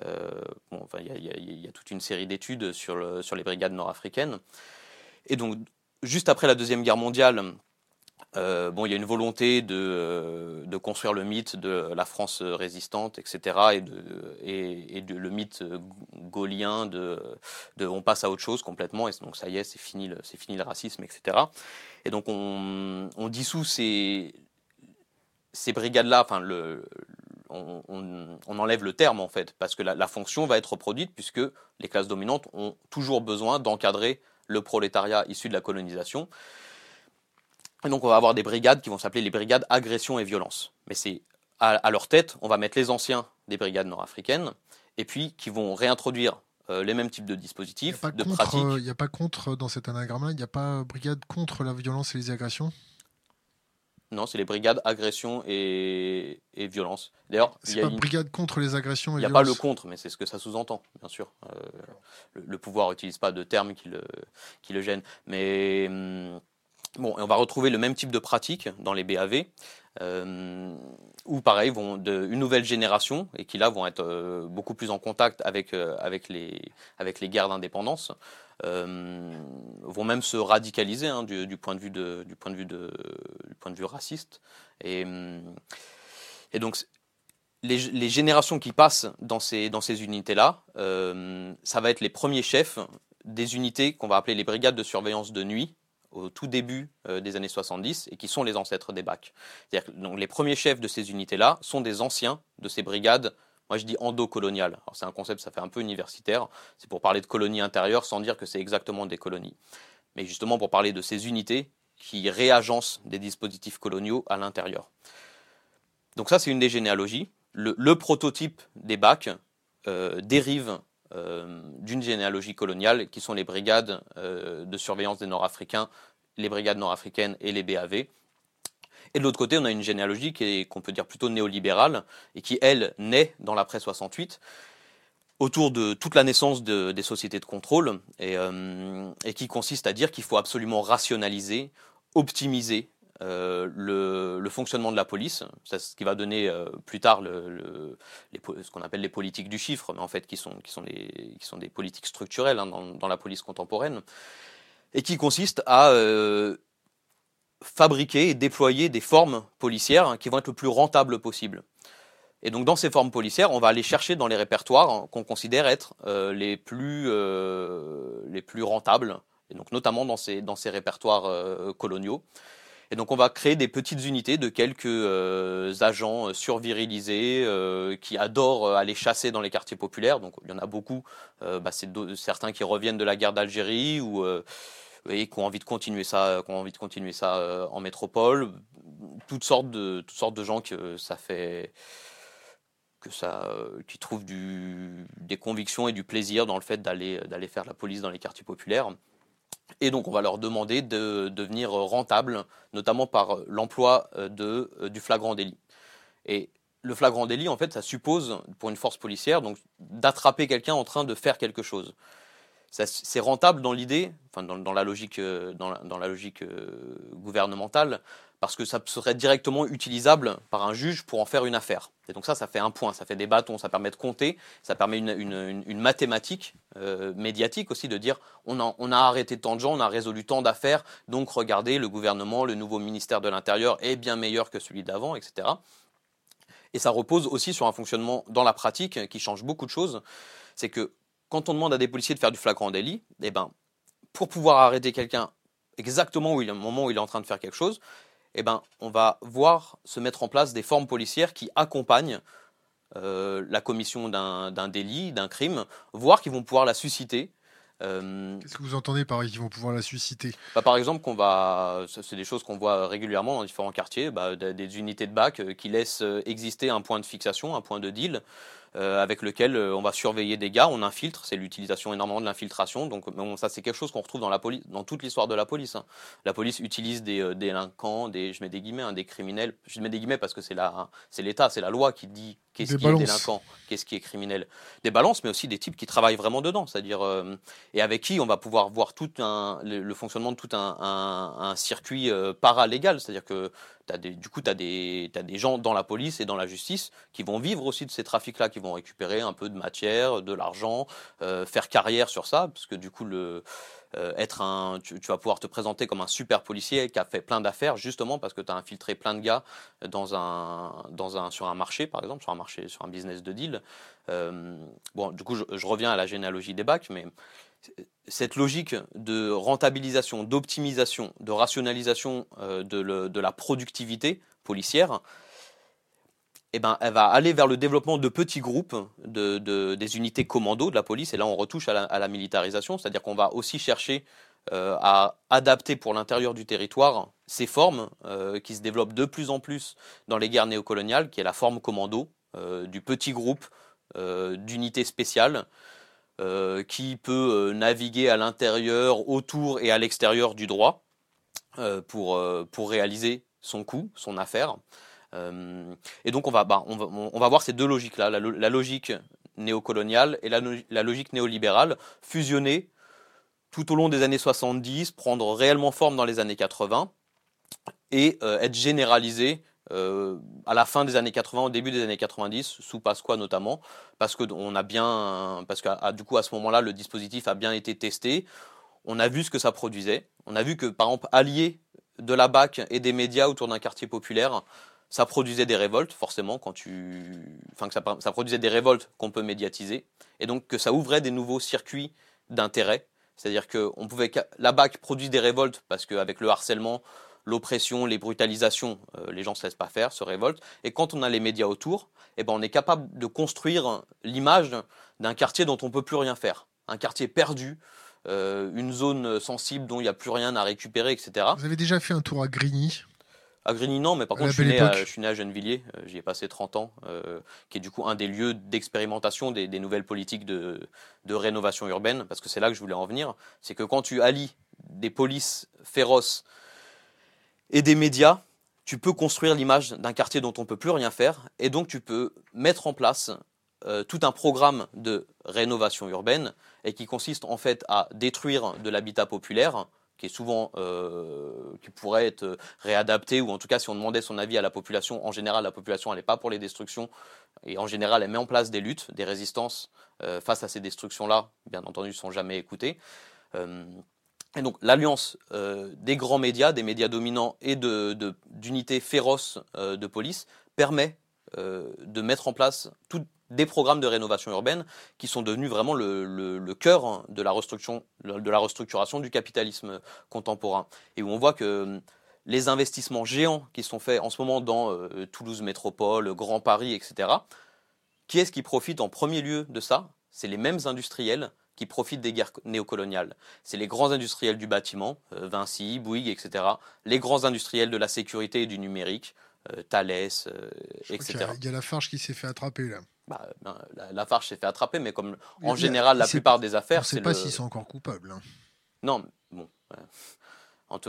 Euh, enfin, il, y a, toute une série d'études sur, sur les brigades nord-africaines. Et donc, juste après la Deuxième Guerre mondiale, euh, bon, il y a une volonté de, euh, de, construire le mythe de la France résistante, etc., et, de, et, le mythe gaulien de, de, on passe à autre chose complètement, et donc ça y est, c'est fini, c'est fini le racisme, etc. Et donc on, on dissout ces, ces brigades-là, enfin, le, on, enlève le terme en fait, parce que la, fonction va être reproduite puisque les classes dominantes ont toujours besoin d'encadrer le prolétariat issu de la colonisation. Et donc on va avoir des brigades qui vont s'appeler les brigades agression et violence. Mais c'est à, leur tête, on va mettre les anciens des brigades nord-africaines, et puis qui vont réintroduire euh, les mêmes types de dispositifs, de pratiques. Il n'y a pas contre dans cet anagramme-là, il n'y a pas brigade contre la violence et les agressions? Non, c'est les brigades agression et, violence. D'ailleurs, c'est pas une... brigade contre les agressions et Il n'y a pas le contre, mais c'est ce que ça sous-entend, bien sûr. Euh, le, pouvoir n'utilise pas de termes qui le, qui le gênent. Mais hum, bon, on va retrouver le même type de pratique dans les BAV. Euh, ou pareil, vont une nouvelle génération, et qui là vont être euh, beaucoup plus en contact avec, euh, avec, les, avec les guerres d'indépendance, vont même se radicaliser hein, du, point de vue du, point de vue du point de vue raciste. Et, et donc, les, les, générations qui passent dans ces, dans ces unités-là, ça va être les premiers chefs des unités qu'on va appeler les brigades de surveillance de nuit, au tout début euh, des années 70 et qui sont les ancêtres des BAC. Donc, les premiers chefs de ces unités-là sont des anciens de ces brigades moi, je dis endocoloniales. Alors, c'est un concept, ça fait un peu universitaire. C'est pour parler de colonies intérieures sans dire que c'est exactement des colonies. Mais justement pour parler de ces unités qui réagencent des dispositifs coloniaux à l'intérieur. Donc, ça, c'est une des généalogies. Le, prototype des BAC euh, dérive d'une généalogie coloniale qui sont les brigades euh, de surveillance des Nord-Africains, les brigades nord-africaines et les BAV. Et de l'autre côté, on a une généalogie qu'on peut dire plutôt néolibérale et qui, elle, naît dans l'après 68 autour de toute la naissance des sociétés de contrôle euh, et qui consiste à dire qu'il faut absolument rationaliser, optimiser euh, le, fonctionnement de la police, c'est ce qui va donner euh, plus tard ce qu'on appelle les politiques du chiffre, mais en fait qui sont, qui sont, des, politiques structurelles hein, dans, la police contemporaine, et qui consiste à euh, fabriquer et déployer des formes policières hein, qui vont être le plus rentables possible. Et donc dans ces formes policières, on va aller chercher dans les répertoires hein, qu'on considère être les, plus, les plus rentables, et donc notamment dans ces, dans ces répertoires coloniaux. Et donc on va créer des petites unités de quelques euh, agents euh, survirilisés euh, qui adorent aller chasser dans les quartiers populaires. Donc il y en a beaucoup. Bah, c'est certains qui reviennent de la guerre d'Algérie ou et qui ont envie de continuer ça, qui ont envie de continuer ça en métropole. Toutes sortes de gens que ça fait qui trouvent des convictions et du plaisir dans le fait d'aller faire la police dans les quartiers populaires. Et donc, on va leur demander de devenir rentables, notamment par l'emploi euh, de, euh, du flagrant délit. Et le flagrant délit, en fait, ça suppose, pour une force policière, donc d'attraper quelqu'un en train de faire quelque chose. C'est rentable dans l'idée, enfin dans, la logique, euh, dans dans la logique gouvernementale, parce que ça serait directement utilisable par un juge pour en faire une affaire. Et donc ça, ça fait un point, ça fait des bâtons, ça permet de compter, ça permet une, mathématique euh, médiatique aussi de dire on a, on a arrêté tant de gens, on a résolu tant d'affaires, donc regardez, le gouvernement, le nouveau ministère de l'Intérieur est bien meilleur que celui d'avant, etc. Et ça repose aussi sur un fonctionnement dans la pratique qui change beaucoup de choses. C'est que quand on demande à des policiers de faire du flagrant délit, eh ben, pour pouvoir arrêter quelqu'un exactement au moment où il est en train de faire quelque chose, eh ben, on va voir se mettre en place des formes policières qui accompagnent euh, la commission d'un délit, d'un crime, voire qui vont pouvoir la susciter. Euh, Qu'est-ce que vous entendez par qu'ils vont pouvoir la susciter? Bah, Par exemple, qu'on va, c'est des choses qu'on voit régulièrement dans différents quartiers, bah, des, unités de bac euh, qui laissent exister un point de fixation, un point de deal, avec lequel on va surveiller des gars. On infiltre, c'est l'utilisation énormément de l'infiltration. Donc ça, c'est quelque chose qu'on retrouve dans la police, dans toute l'histoire de la police. Hein. La police utilise des délinquants, des, je mets des guillemets, hein, des criminels. Je mets des guillemets parce que c'est la, c'est l'État, c'est la loi qui dit qu'est-ce qui est délinquant, qu'est-ce qui est criminel. Des balances, mais aussi des types qui travaillent vraiment dedans, c'est-à-dire et avec qui on va pouvoir voir tout un, le, fonctionnement de tout un, un, circuit paralégal, c'est-à-dire que as des, du coup, tu as, des, as des gens dans la police et dans la justice qui vont vivre aussi de ces trafics-là, qui vont récupérer un peu de matière, de l'argent, euh, faire carrière sur ça, parce que du coup, le, euh, être un, tu, vas pouvoir te présenter comme un super policier qui a fait plein d'affaires, justement parce que tu as infiltré plein de gars dans un, dans un, sur un marché, par exemple, sur un marché, sur un business de deal. Euh, bon, du coup, je, reviens à la généalogie des bacs, mais cette logique de rentabilisation, d'optimisation, de rationalisation de, la productivité policière, eh ben, elle va aller vers le développement de petits groupes, de, des unités commando de la police, et là on retouche à la, militarisation, c'est-à-dire qu'on va aussi chercher euh, à adapter pour l'intérieur du territoire ces formes euh, qui se développent de plus en plus dans les guerres néocoloniales, qui est la forme commando, du petit groupe d'unités spéciales, euh, qui peut euh, naviguer à l'intérieur, autour et à l'extérieur du droit euh, pour, pour réaliser son coup, son affaire. Et donc on va, bah, on va, voir ces deux logiques-là, la, logique néocoloniale et la, logique néolibérale fusionner tout au long des années 70, prendre réellement forme dans les années 80 et être généralisée euh, à la fin des années 80, au début des années 90, sous Pasqua notamment, parce que a bien, parce que du coup à ce moment-là, le dispositif a bien été testé. On a vu ce que ça produisait. On a vu que par exemple, allié de la BAC et des médias autour d'un quartier populaire, ça produisait des révoltes, forcément, quand tu, enfin que ça, ça produisait des révoltes qu'on peut médiatiser, et donc que ça ouvrait des nouveaux circuits d'intérêt. C'est-à-dire que on pouvait, la BAC produit des révoltes parce qu'avec le harcèlement, l'oppression, les brutalisations, euh, les gens ne se laissent pas faire, se révoltent. Et quand on a les médias autour, eh ben, on est capable de construire l'image d'un quartier dont on ne peut plus rien faire. Un quartier perdu, euh, une zone sensible dont il n'y a plus rien à récupérer, etc. Vous avez déjà fait un tour à Grigny? À Grigny, non, mais par contre, je suis, né à, je suis, né à, Gennevilliers, euh, j'y ai passé 30 ans, qui est du coup un des lieux d'expérimentation des, nouvelles politiques de, de, rénovation urbaine, parce que c'est là que je voulais en venir. C'est que quand tu allies des polices féroces et des médias, tu peux construire l'image d'un quartier dont on ne peut plus rien faire, et donc tu peux mettre en place euh, tout un programme de rénovation urbaine, et qui consiste en fait à détruire de l'habitat populaire, qui est souvent, euh, qui pourrait être réadapté, ou en tout cas si on demandait son avis à la population, en général la population elle n'est pas pour les destructions, et en général elle met en place des luttes, des résistances euh, face à ces destructions-là, bien entendu, sont jamais écoutées. Et donc l'alliance euh, des grands médias, des médias dominants et d'unités de, féroces euh, de police permet euh, de mettre en place tout, des programmes de rénovation urbaine qui sont devenus vraiment le, le, cœur de la, restructuration, de la restructuration du capitalisme contemporain. Et où on voit que les investissements géants qui sont faits en ce moment dans Toulouse Métropole, Grand Paris, etc., qui est-ce qui profite en premier lieu de ça? C'est les mêmes industriels qui profitent des guerres néocoloniales. C'est les grands industriels du bâtiment, euh, Vinci, Bouygues, etc. Les grands industriels de la sécurité et du numérique, euh, Thales, euh, etc. Il y, a la Farge qui s'est fait attraper là. Bah, ben, la, Farge s'est fait attraper, mais comme en général la plupart des affaires, on ne sait pas s'ils sont encore coupables. Hein. Non, bon. En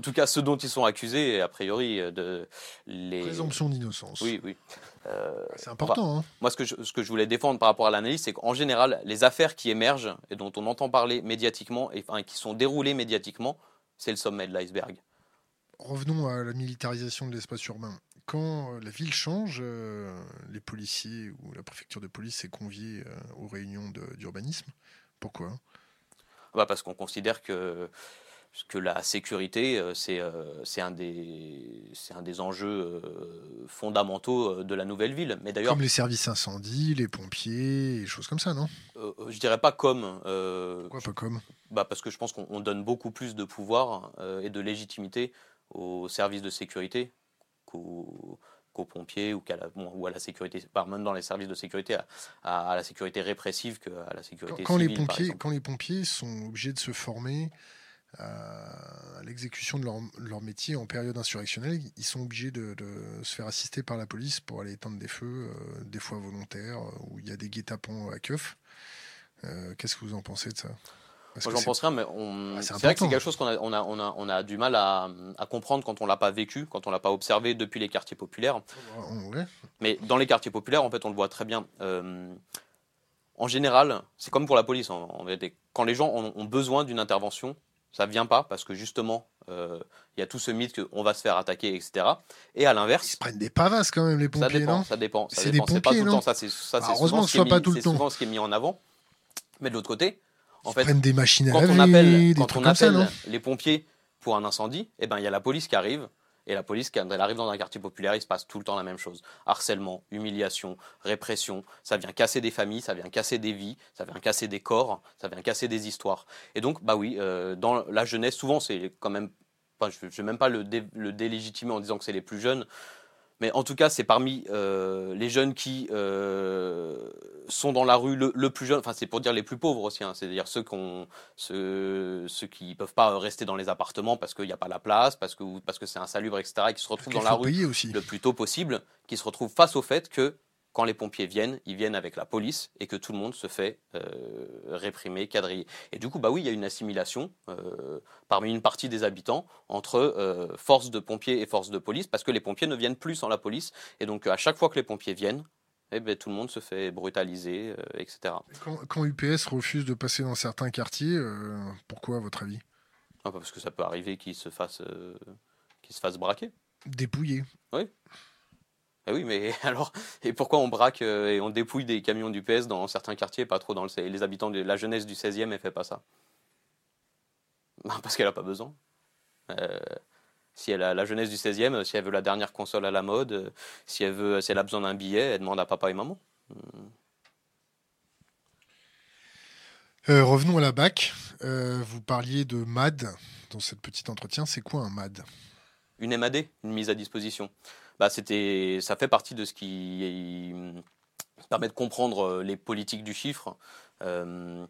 tout, cas, ceux dont ils sont accusés, a priori, de les. Présomption d'innocence. Oui, oui. Euh, c'est important. Hein. Moi, ce que, je, ce que je voulais défendre par rapport à l'analyse, c'est qu'en général, les affaires qui émergent et dont on entend parler médiatiquement et enfin, qui sont déroulées médiatiquement, c'est le sommet de l'iceberg. Revenons à la militarisation de l'espace urbain. Quand euh, la ville change, euh, les policiers ou la préfecture de police est conviée aux réunions d'urbanisme. Pourquoi? Bah Parce qu'on considère que que la sécurité, euh, euh, c'est un, des, un des enjeux euh, fondamentaux de la nouvelle ville. Mais comme les services incendies, les pompiers, et choses comme ça, non? Je dirais pas comme. Pourquoi pas comme? bah Parce que je pense qu'on donne beaucoup plus de pouvoir et de légitimité aux services de sécurité qu'aux pompiers ou, à la, ou à la sécurité, même dans les services de sécurité, à, la sécurité répressive qu'à la sécurité quand civile. Les pompiers, quand les pompiers sont obligés de se former à l'exécution de leur, leur, métier en période insurrectionnelle, ils sont obligés de, se faire assister par la police pour aller éteindre des feux, des fois volontaires, où il y a des guet-apens à keuf. Qu'est-ce que vous en pensez de ça? Moi, j'en pense rien, mais ah, c'est vrai que c'est quelque chose qu'on a, on a, on a, on a, du mal à, à comprendre quand on l'a pas vécu, quand on l'a pas observé depuis les quartiers populaires. Mais dans les quartiers populaires, en fait, on le voit très bien. Euh, en général, c'est comme pour la police. En, quand les gens ont, besoin d'une intervention, ça vient pas parce que justement, euh, il y a tout ce mythe qu'on va se faire attaquer, etc. Et à l'inverse, ils se prennent des pavasses quand même les pompiers, ça dépend, non Ça dépend. C'est des pompiers, pas tout le temps. Ça, c'est ça, bah, heureusement que ce soit pas tout le temps. C'est souvent ce qui est mis en avant. Mais de l'autre côté, en fait, prennent des machines à quand laver, on appelle, des quand trucs on comme ça, appelle non les pompiers pour un incendie, eh ben il y a la police qui arrive. Et la police, quand elle arrive dans un quartier populaire, il se passe tout le temps la même chose. Harcèlement, humiliation, répression. Ça vient casser des familles, ça vient casser des vies, ça vient casser des corps, ça vient casser des histoires. Et donc, bah oui, euh, dans la jeunesse, souvent, c'est quand même. Enfin, je ne vais même pas le, le délégitimer en disant que c'est les plus jeunes. Mais en tout cas, c'est parmi euh, les jeunes qui euh, sont dans la rue le, plus jeune. Enfin, c'est pour dire les plus pauvres aussi. Hein, C'est-à-dire ceux, ceux, ceux qui ne peuvent pas rester dans les appartements parce qu'il n'y a pas la place, parce que parce que c'est insalubre, etc. Et qui se retrouvent dans la rue le plus tôt possible, qui se retrouvent face au fait que quand les pompiers viennent, ils viennent avec la police et que tout le monde se fait euh, réprimer, quadriller. Et du coup, bah oui, il y a une assimilation euh, parmi une partie des habitants entre euh, force de pompiers et force de police, parce que les pompiers ne viennent plus sans la police. Et donc, à chaque fois que les pompiers viennent, eh ben, tout le monde se fait brutaliser, etc. Quand, UPS refuse de passer dans certains quartiers, pourquoi, à votre avis? Ah, Parce que ça peut arriver qu'ils se fassent, qu'ils se fassent braquer. Dépouiller. Oui. Ah oui, mais alors, et pourquoi on braque euh, et on dépouille des camions du PS dans certains quartiers, pas trop dans le Les habitants de la jeunesse du 16e, elle fait pas ça? Ben, parce qu'elle a pas besoin. Euh, si elle a la jeunesse du 16e, si elle veut la dernière console à la mode, euh, si elle veut, si elle a besoin d'un billet, elle demande à papa et maman. revenons à la BAC. vous parliez de MAD dans cette petite entretien. C'est quoi un MAD Une MAD, une mise à disposition bah, c'était, ça fait partie de ce qui permet de comprendre euh, les politiques du chiffre. Euh,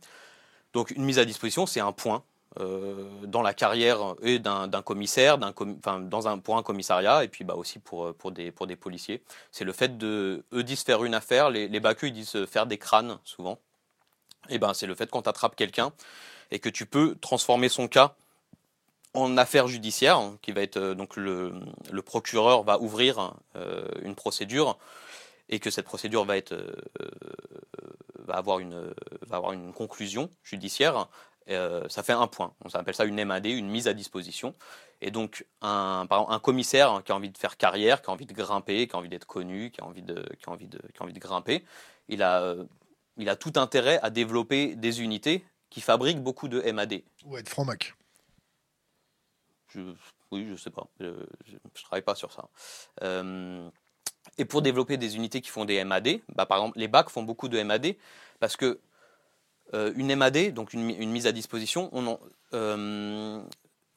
donc une mise à disposition, c'est un point euh, dans la carrière et d'un, commissaire, d'un enfin, dans un, pour un commissariat et puis bah, aussi pour, pour, des, pour des policiers. C'est le fait de, eux disent faire une affaire, les, les ils disent faire des crânes souvent. Et ben c'est le fait quand tu attrapes quelqu'un et que tu peux transformer son cas en affaire judiciaire, qui va être euh, donc le, procureur va ouvrir euh, une procédure et que cette procédure va être euh, va avoir une va avoir une conclusion judiciaire. ça fait un point. On appelle ça une MAD, une mise à disposition. Et donc un, un commissaire qui a envie de faire carrière, qui a envie de grimper, qui a envie d'être connu, qui a envie de qui a envie de qui a envie de grimper, il a il a tout intérêt à développer des unités qui fabriquent beaucoup de MAD. Ou être franc-mac. Oui, je sais pas. Je, ne travaille pas sur ça. Euh, et pour développer des unités qui font des MAD, bah, par exemple, les BAC font beaucoup de MAD parce que euh, une MAD, donc une, mise à disposition, on en, euh,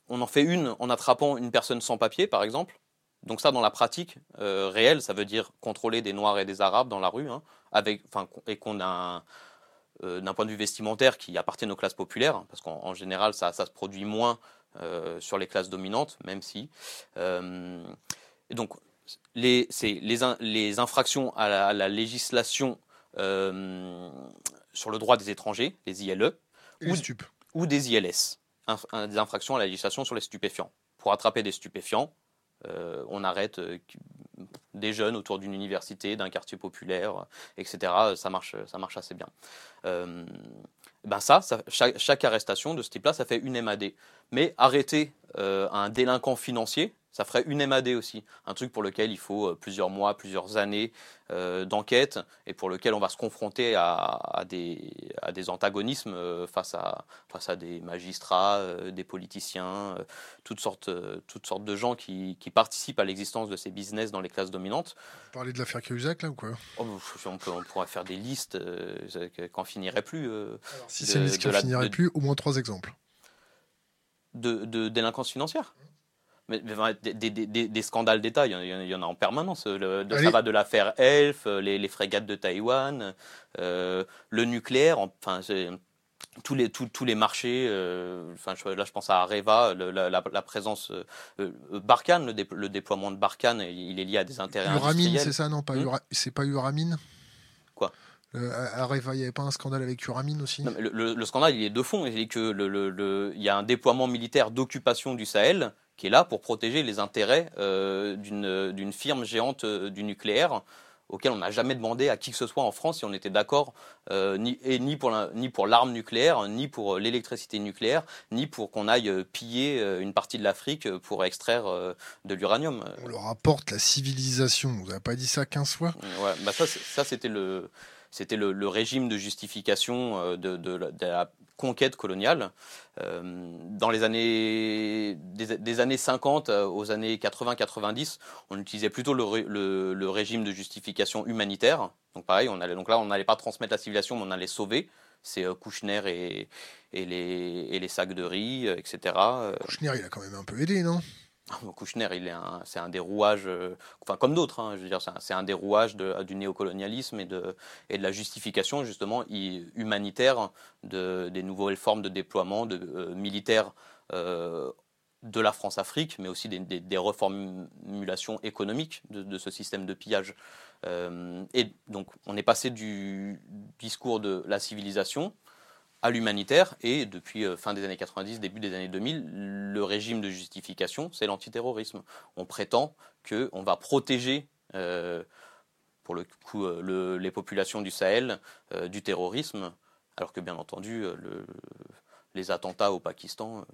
on en fait une en attrapant une personne sans papier, par exemple. Donc ça, dans la pratique réelle, ça veut dire contrôler des Noirs et des Arabes dans la rue, hein, et qu'on a d'un point de vue vestimentaire qui appartiennent aux classes populaires, parce qu'en général, ça, ça, se produit moins euh, sur les classes dominantes, même si. Euh, et donc, les, les, les, infractions à la, législation euh, sur le droit des étrangers, les ILE, ou, ou, des ILS, des infractions à la législation sur les stupéfiants. Pour attraper des stupéfiants, on arrête des jeunes autour d'une université, d'un quartier populaire, etc. Ça marche, ça marche assez bien ben ça, chaque, arrestation de ce type-là, ça fait une MAD. Mais arrêter euh, un délinquant financier, ça ferait une MAD aussi. Un truc pour lequel il faut euh, plusieurs mois, plusieurs années euh, d'enquête et pour lequel on va se confronter à, des, à des, antagonismes face, à, face à des magistrats, des politiciens, toutes, sortes, toutes sortes de gens qui, qui participent à l'existence de ces business dans les classes dominantes. Vous parlez de l'affaire Cahuzac là ou quoi? Oh, on, peut, on, pourrait faire des listes qu'on finirait plus. si c'est une liste qui finirait plus, au moins trois exemples. De, de délinquance financière? Des, scandales d'État, il, y en a en permanence. Le, ça va de l'affaire Elf, les, frégates de Taïwan, euh, le nucléaire. Enfin, tous les, tous, les marchés, enfin, là je pense à Areva, la, présence Barkhane, le, déploiement de Barkhane, il est lié à des intérêts Uramine, c'est ça Non, pas hmm c'est pas Uramine Quoi? Areva, il n'y avait pas un scandale avec Uramine aussi? Le, scandale, il est de fond. Il, est que il y a un déploiement militaire d'occupation du Sahel qui est là pour protéger les intérêts d'une firme géante du nucléaire auquel on n'a jamais demandé à qui que ce soit en France si on était d'accord, euh, ni, et ni pour, ni pour l'arme nucléaire, ni pour l'électricité nucléaire, ni pour qu'on aille euh, piller euh, une partie de l'Afrique pour extraire de l'uranium. On leur apporte la civilisation, vous n'avez pas dit ça 15 fois ouais, bah ça, ça c'était le c'était le, régime de justification de, de, la conquête coloniale. Euh, dans les années, des, années 50 euh, aux années 80-90, on utilisait plutôt le, régime de justification humanitaire. Donc pareil, on allait, donc là, on n'allait pas transmettre la civilisation, mais on allait sauver. C'est euh, Kouchner et, et, les, et les sacs de riz, etc. Kouchner, il a quand même un peu aidé, non? Kouchner, c'est un des rouages, euh, enfin comme d'autres, hein, je veux dire, c'est un, des rouages du néocolonialisme et de, de la justification justement humanitaire de, des nouvelles formes de déploiement de, euh, militaires euh, de la France-Afrique, mais aussi des, reformulations économiques de, ce système de pillage. et donc, on est passé du discours de la civilisation à l'humanitaire et depuis euh, fin des années 90, début des années 2000, le régime de justification, c'est l'antiterrorisme. On prétend qu'on va protéger, euh, pour le coup, euh, les populations du Sahel du terrorisme, alors que bien entendu, les attentats au Pakistan,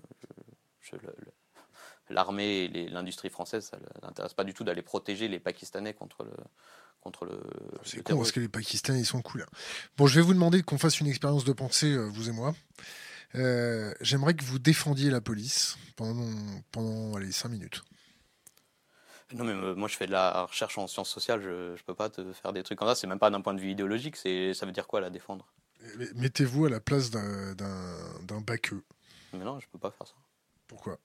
l'armée et l'industrie française, ça n'intéresse pas du tout d'aller protéger les Pakistanais contre le, le. C'est con parce que les Pakistanais ils sont cool. Hein. Bon, je vais vous demander qu'on fasse une expérience de pensée, euh, vous et moi. Euh, j'aimerais que vous défendiez la police pendant, pendant les 5 minutes. Non, mais euh, moi je fais de la recherche en sciences sociales, je ne peux pas te faire des trucs comme ça. C'est même pas d'un point de vue idéologique, ça veut dire quoi la défendre? Mettez-vous à la place d'un baqueux. Mais non, je peux pas faire ça. Pourquoi?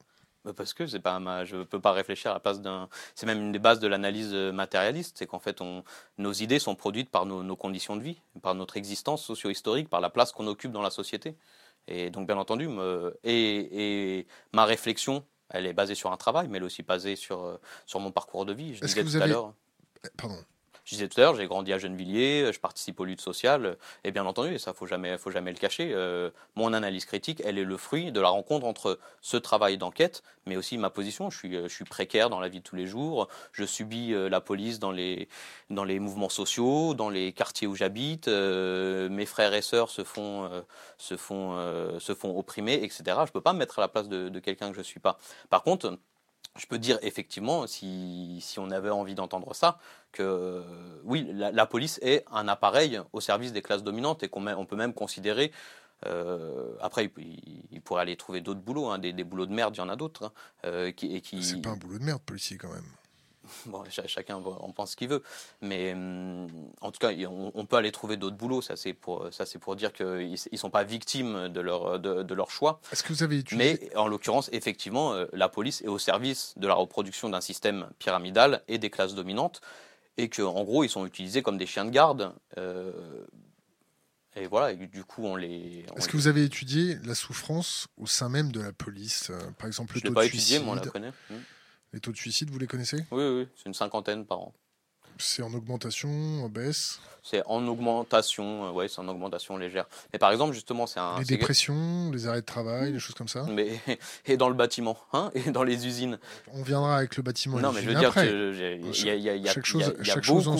Parce que c'est pas ma, je peux pas réfléchir à la place d'un. C'est même une des bases de l'analyse euh, matérialiste, c'est qu'en fait, on, nos idées sont produites par nos, conditions de vie, par notre existence socio-historique, par la place qu'on occupe dans la société. Et donc, bien entendu, me, et, et, ma réflexion, elle est basée sur un travail, mais elle est aussi basée sur, euh, sur mon parcours de vie. Je disais tout à l'heure. Pardon. Je disais tout à l'heure, j'ai grandi à Gennevilliers, je participe aux luttes sociales, et bien entendu, et ça faut jamais, faut jamais le cacher. Euh, mon analyse critique, elle est le fruit de la rencontre entre ce travail d'enquête, mais aussi ma position. Je suis, suis précaire dans la vie de tous les jours. Je subis euh, la police dans les, dans les mouvements sociaux, dans les quartiers où j'habite. Euh, mes frères et sœurs se font, se font, se font opprimer, etc. Je peux pas me mettre à la place de, de quelqu'un que je suis pas. Par contre je peux dire effectivement, si, si on avait envie d'entendre ça, que oui, la, police est un appareil au service des classes dominantes et qu'on on peut même considérer. Euh, après, il, pourrait aller trouver d'autres boulots, hein, des, boulots de merde, il y en a d'autres. Hein, euh, qui... C'est pas un boulot de merde, policier, quand même. Bon, chacun en pense ce qu'il veut, mais hum, en tout cas, on, peut aller trouver d'autres boulots. Ça, c'est pour ça, pour dire qu'ils ne sont pas victimes de leur de, leur choix. Est-ce que vous avez étudié Mais en l'occurrence, effectivement, euh, la police est au service de la reproduction d'un système pyramidal et des classes dominantes, et qu'en gros, ils sont utilisés comme des chiens de garde. Euh, et voilà, du coup, on les. Est-ce que vous avez étudié la souffrance au sein même de la police euh, Par exemple, le Je taux pas de étudié, mais on la connaît. Les taux de suicide, vous les connaissez? Oui, oui, c'est une cinquantaine par an. C'est en augmentation, en baisse? C'est en augmentation, euh, ouais, c'est en augmentation légère. Mais par exemple, justement, c'est un. Les dépressions, les arrêts de travail, les choses comme ça Mais, Et dans le bâtiment, hein Et dans les usines. On viendra avec le bâtiment. Non, mais je veux dire,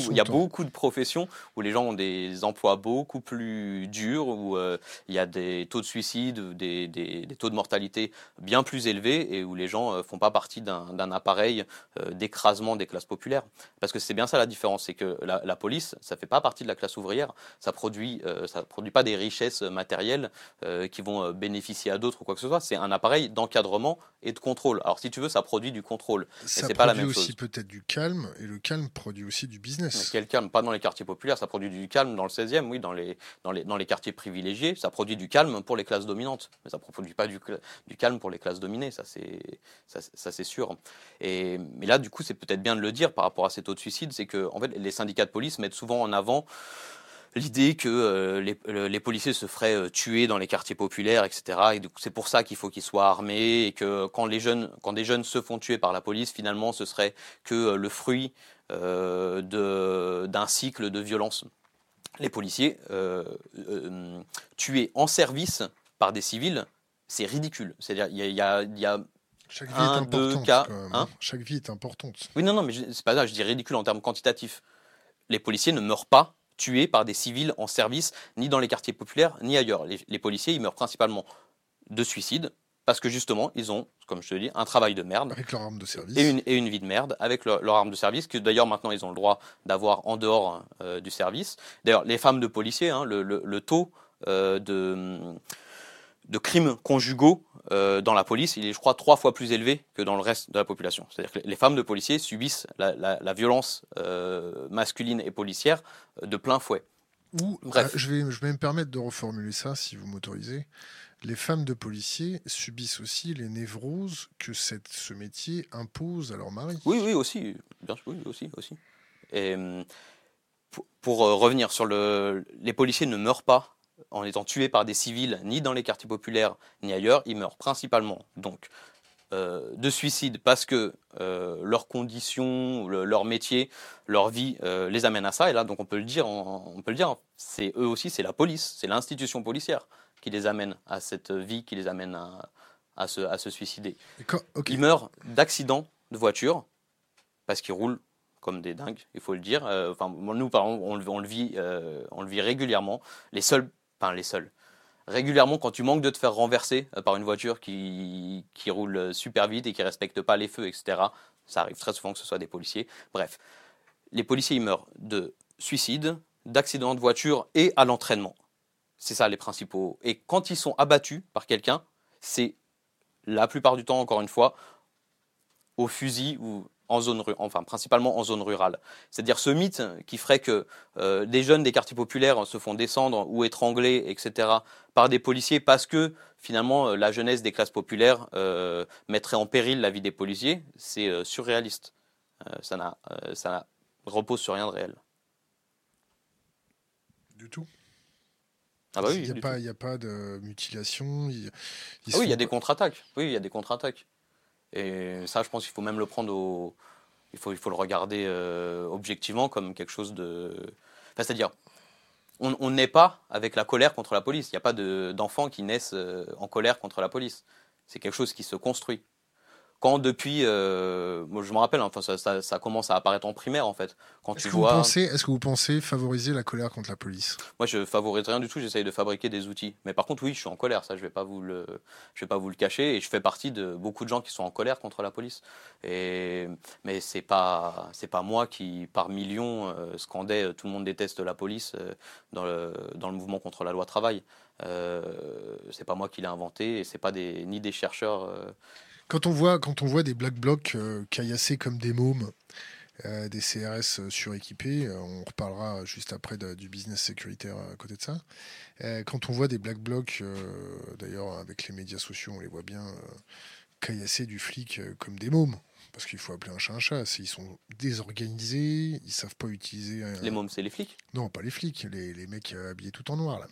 il y a beaucoup de professions où les gens ont des emplois beaucoup plus durs, où euh, il y a des taux de suicide, des, des, taux de mortalité bien plus élevés et où les gens ne euh, font pas partie d'un appareil d'écrasement des classes populaires. Parce que c'est bien ça la différence, c'est que la, police, ça fait pas partie de la classe ouvrière, ça produit, euh, ça produit pas des richesses matérielles euh, qui vont euh, bénéficier à d'autres ou quoi que ce soit. C'est un appareil d'encadrement et de contrôle. Alors si tu veux, ça produit du contrôle, ça c'est pas la même chose. aussi peut-être du calme et le calme produit aussi du business. Mais quel calme? Pas dans les quartiers populaires, ça produit du calme dans le 16e, oui, dans les dans les dans les quartiers privilégiés, ça produit du calme pour les classes dominantes, mais ça produit pas du, du calme pour les classes dominées, ça c'est ça, ça c'est sûr. Et mais là, du coup, c'est peut-être bien de le dire par rapport à ces taux de suicide, c'est que en fait, les syndicats de police mettent souvent en avant l'idée que les, les, policiers se feraient tuer dans les quartiers populaires, etc. Et c'est pour ça qu'il faut qu'ils soient armés et que quand, les jeunes, quand des jeunes se font tuer par la police, finalement, ce serait que le fruit d'un cycle de violence. Les policiers tués en service par des civils, c'est ridicule. C'est-à-dire, il y a, y a chaque vie un, est deux cas. Hein. Hein. Chaque vie est importante. Oui, non, non, mais c'est pas ça. Je dis ridicule en termes quantitatifs. Les policiers ne meurent pas tués par des civils en service, ni dans les quartiers populaires, ni ailleurs. Les, policiers, ils meurent principalement de suicide, parce que justement, ils ont, comme je te dis, un travail de merde. Avec leur arme de service. Et une, et une vie de merde avec leur, arme de service, que d'ailleurs maintenant ils ont le droit d'avoir en dehors euh, du service. D'ailleurs, les femmes de policiers, hein, le, taux euh, de, de crimes conjugaux euh, dans la police, il est, je crois, trois fois plus élevé que dans le reste de la population. C'est-à-dire que les femmes de policiers subissent la, violence euh, masculine et policière euh, de plein fouet. Ou, Bref. je, vais, je vais me permettre de reformuler ça, si vous m'autorisez. Les femmes de policiers subissent aussi les névroses que cette, ce métier impose à leur mari. Oui, oui, aussi. Bien sûr, oui, aussi, aussi. Et pour, pour revenir sur le... Les policiers ne meurent pas en étant tués par des civils, ni dans les quartiers populaires, ni ailleurs. Ils meurent principalement donc euh, de suicide parce que euh, leurs conditions, leur métier, leur vie euh, les amènent à ça. Et là, donc on peut le dire, on, peut le dire, c'est eux aussi, c'est la police, c'est l'institution policière qui les amène à cette vie, qui les amène à, se, à se, suicider. Ils meurent d'accidents de voiture parce qu'ils roulent comme des dingues, il faut le dire. Enfin, nous, par exemple, on, on, le vit, on le vit régulièrement. Les seuls enfin les seuls. Régulièrement, quand tu manques de te faire renverser euh, par une voiture qui, roule super vite et qui respecte pas les feux, etc., ça arrive très souvent que ce soit des policiers. Bref, les policiers ils meurent de suicide, d'accident de voiture et à l'entraînement. C'est ça les principaux. Et quand ils sont abattus par quelqu'un, c'est la plupart du temps, encore une fois, au fusil ou en zone, enfin principalement en zone rurale. C'est-à-dire ce mythe qui ferait que euh, des jeunes des quartiers populaires se font descendre ou étrangler, etc., par des policiers parce que finalement euh, la jeunesse des classes populaires euh, mettrait en péril la vie des policiers, c'est surréaliste. ça n'a, ça repose sur rien de réel. Du tout. Ah bah il n'y a, pas de mutilation. ah oui, il y a des contre-attaques. Oui, il y a des contre-attaques. Et ça, je pense qu'il faut même le prendre au. Il faut, le regarder euh, objectivement comme quelque chose de. Enfin, C'est-à-dire, on n'est pas avec la colère contre la police. Il n'y a pas d'enfants qui naissent euh, en colère contre la police. C'est quelque chose qui se construit quand depuis, euh, je me rappelle, hein, enfin, ça, commence à apparaître en primaire en fait. Quand est-ce que vois, vous pensez, est-ce que vous pensez favoriser la colère contre la police? Moi, je favorise rien du tout. J'essaye de fabriquer des outils. Mais par contre, oui, je suis en colère. Ça, je vais pas vous le, je vais pas vous le cacher. Et je fais partie de beaucoup de gens qui sont en colère contre la police. Et mais c'est pas, c'est pas moi qui, par millions, euh, scandait euh, tout le monde déteste la police dans le dans le mouvement contre la loi travail. Euh, c'est pas moi qui l'ai inventé et c'est pas des ni des chercheurs quand on voit, quand on voit des black blocs euh, caillassés comme des mômes, euh, des CRS euh, suréquipés, on reparlera juste après du business sécuritaire à côté de ça. quand on voit des black blocs, d'ailleurs avec les médias sociaux, on les voit bien caillassés du flic comme des mômes. Parce qu'il faut appeler un chat un chat. Ils sont désorganisés, ils savent pas utiliser. Les mômes, c'est les flics? Non, pas les flics, les, les mecs habillés tout en noir là.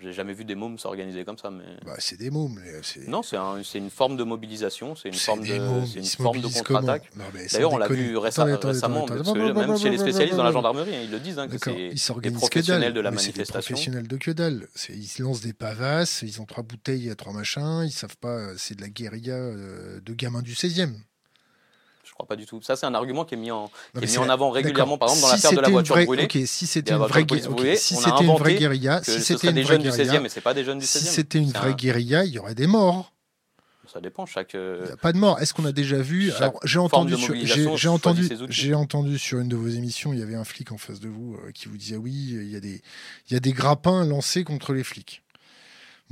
J'ai jamais vu des mômes s'organiser comme ça. Mais... Bah, c'est des mômes. Non, c'est un, une forme de mobilisation, c'est une forme de, une forme de contre-attaque. D'ailleurs, on l'a vu récemment, même chez les spécialistes dans la gendarmerie, hein, ils le disent, hein, que c'est des professionnels de la manifestation. Des professionnels de que dalle. Ils lancent des pavasses, ils ont trois bouteilles, à trois machins, ils savent pas, c'est de la guérilla euh, de gamins du 16e. Je crois pas du tout. Ça, c'est un argument qui est mis en, qui est mis en avant régulièrement, par exemple, dans l'affaire de la voiture brûlée. Ok, si c'était une vraie, okay, si c'était une vraie guérilla, si c'était des jeunes du 16e, mais c'est pas des jeunes du 16e. Si c'était une vraie guérilla, il y aurait des morts. Ça dépend. Chaque. Euh, il n'y a pas de mort. Est-ce qu'on a déjà vu j'ai entendu, j'ai entendu, j'ai entendu sur une de vos émissions, il y avait un flic en face de vous euh, qui vous disait oui, il y a des, il y a des grappins lancés contre les flics.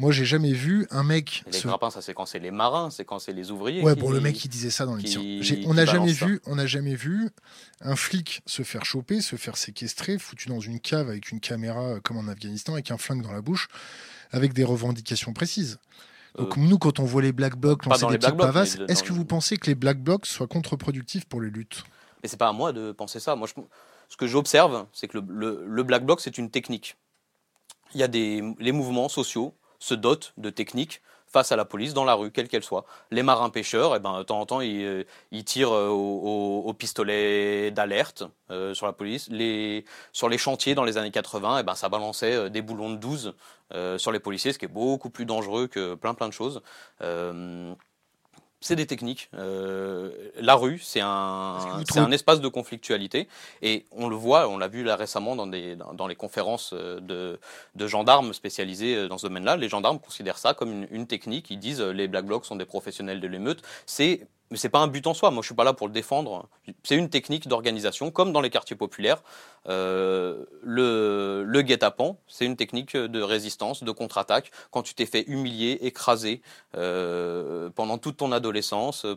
Moi, j'ai jamais vu un mec. Les grappins, ça c'est quand c'est les marins, c'est quand c'est les ouvriers. Ouais, pour le mec qui disait ça dans l'émission. On n'a jamais vu, on n'a jamais vu un flic se faire choper, se faire séquestrer, foutu dans une cave avec une caméra euh, comme en Afghanistan, avec un flingue dans la bouche, avec des revendications précises. Donc euh, nous, quand on voit les black blocs lancer des petites pavasses, est-ce que vous pensez que les black blocs soient contre-productifs pour les luttes? Mais c'est pas à moi de penser ça. Moi, je ce que j'observe, c'est que le, Black Bloc, c'est une technique. Il y a des, les mouvements sociaux se dotent de techniques face à la police dans la rue, quelle qu'elle soit. Les marins-pêcheurs, eh ben, de temps en temps, ils, euh, tirent euh, au, pistolet d'alerte euh, sur la police. Sur les chantiers dans les années 80, eh ben, ça balançait des boulons de 12 sur les policiers, ce qui est beaucoup plus dangereux que plein plein de choses c'est des techniques. Euh, la rue, c'est un, c'est un espace de conflictualité. Et on le voit, on l'a vu là récemment dans, des, dans, les conférences euh, de, de, gendarmes spécialisés euh, dans ce domaine-là. Les gendarmes considèrent ça comme une, une technique. Ils disent les Black Blocs sont des professionnels de l'émeute. C'est mais c'est pas un but en soi. Moi, je suis pas là pour le défendre. C'est une technique d'organisation, comme dans les quartiers populaires. Euh, le, guet-apens, c'est une technique de résistance, de contre-attaque. Quand tu t'es fait humilier, écraser euh, pendant toute ton adolescence, euh,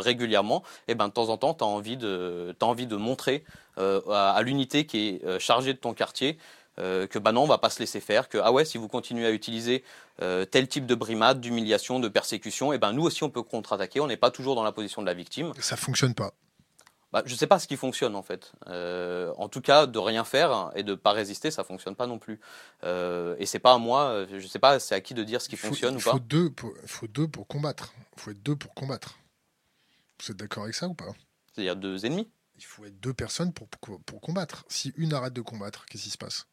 régulièrement, et eh ben de temps en temps, tu as envie de, montrer à, l'unité qui est chargée de ton quartier euh, que bah non, on va pas se laisser faire, que ah ouais, si vous continuez à utiliser euh, tel type de brimade, d'humiliation, de persécution, et eh ben nous aussi on peut contre-attaquer, on n'est pas toujours dans la position de la victime. Ça fonctionne pas. Bah, je sais pas ce qui fonctionne en fait. Euh, en tout cas, de rien faire et de pas résister, ça fonctionne pas non plus. Euh, et c'est pas à moi, je sais pas, c'est à qui de dire ce qui fonctionne ou pas. Il deux pour, faut deux pour combattre. Il faut être deux pour combattre. Vous êtes d'accord avec ça ou pas? C'est-à-dire deux ennemis? Il faut être deux personnes pour, pour, pour combattre. Si une arrête de combattre, qu'est-ce qui se passe?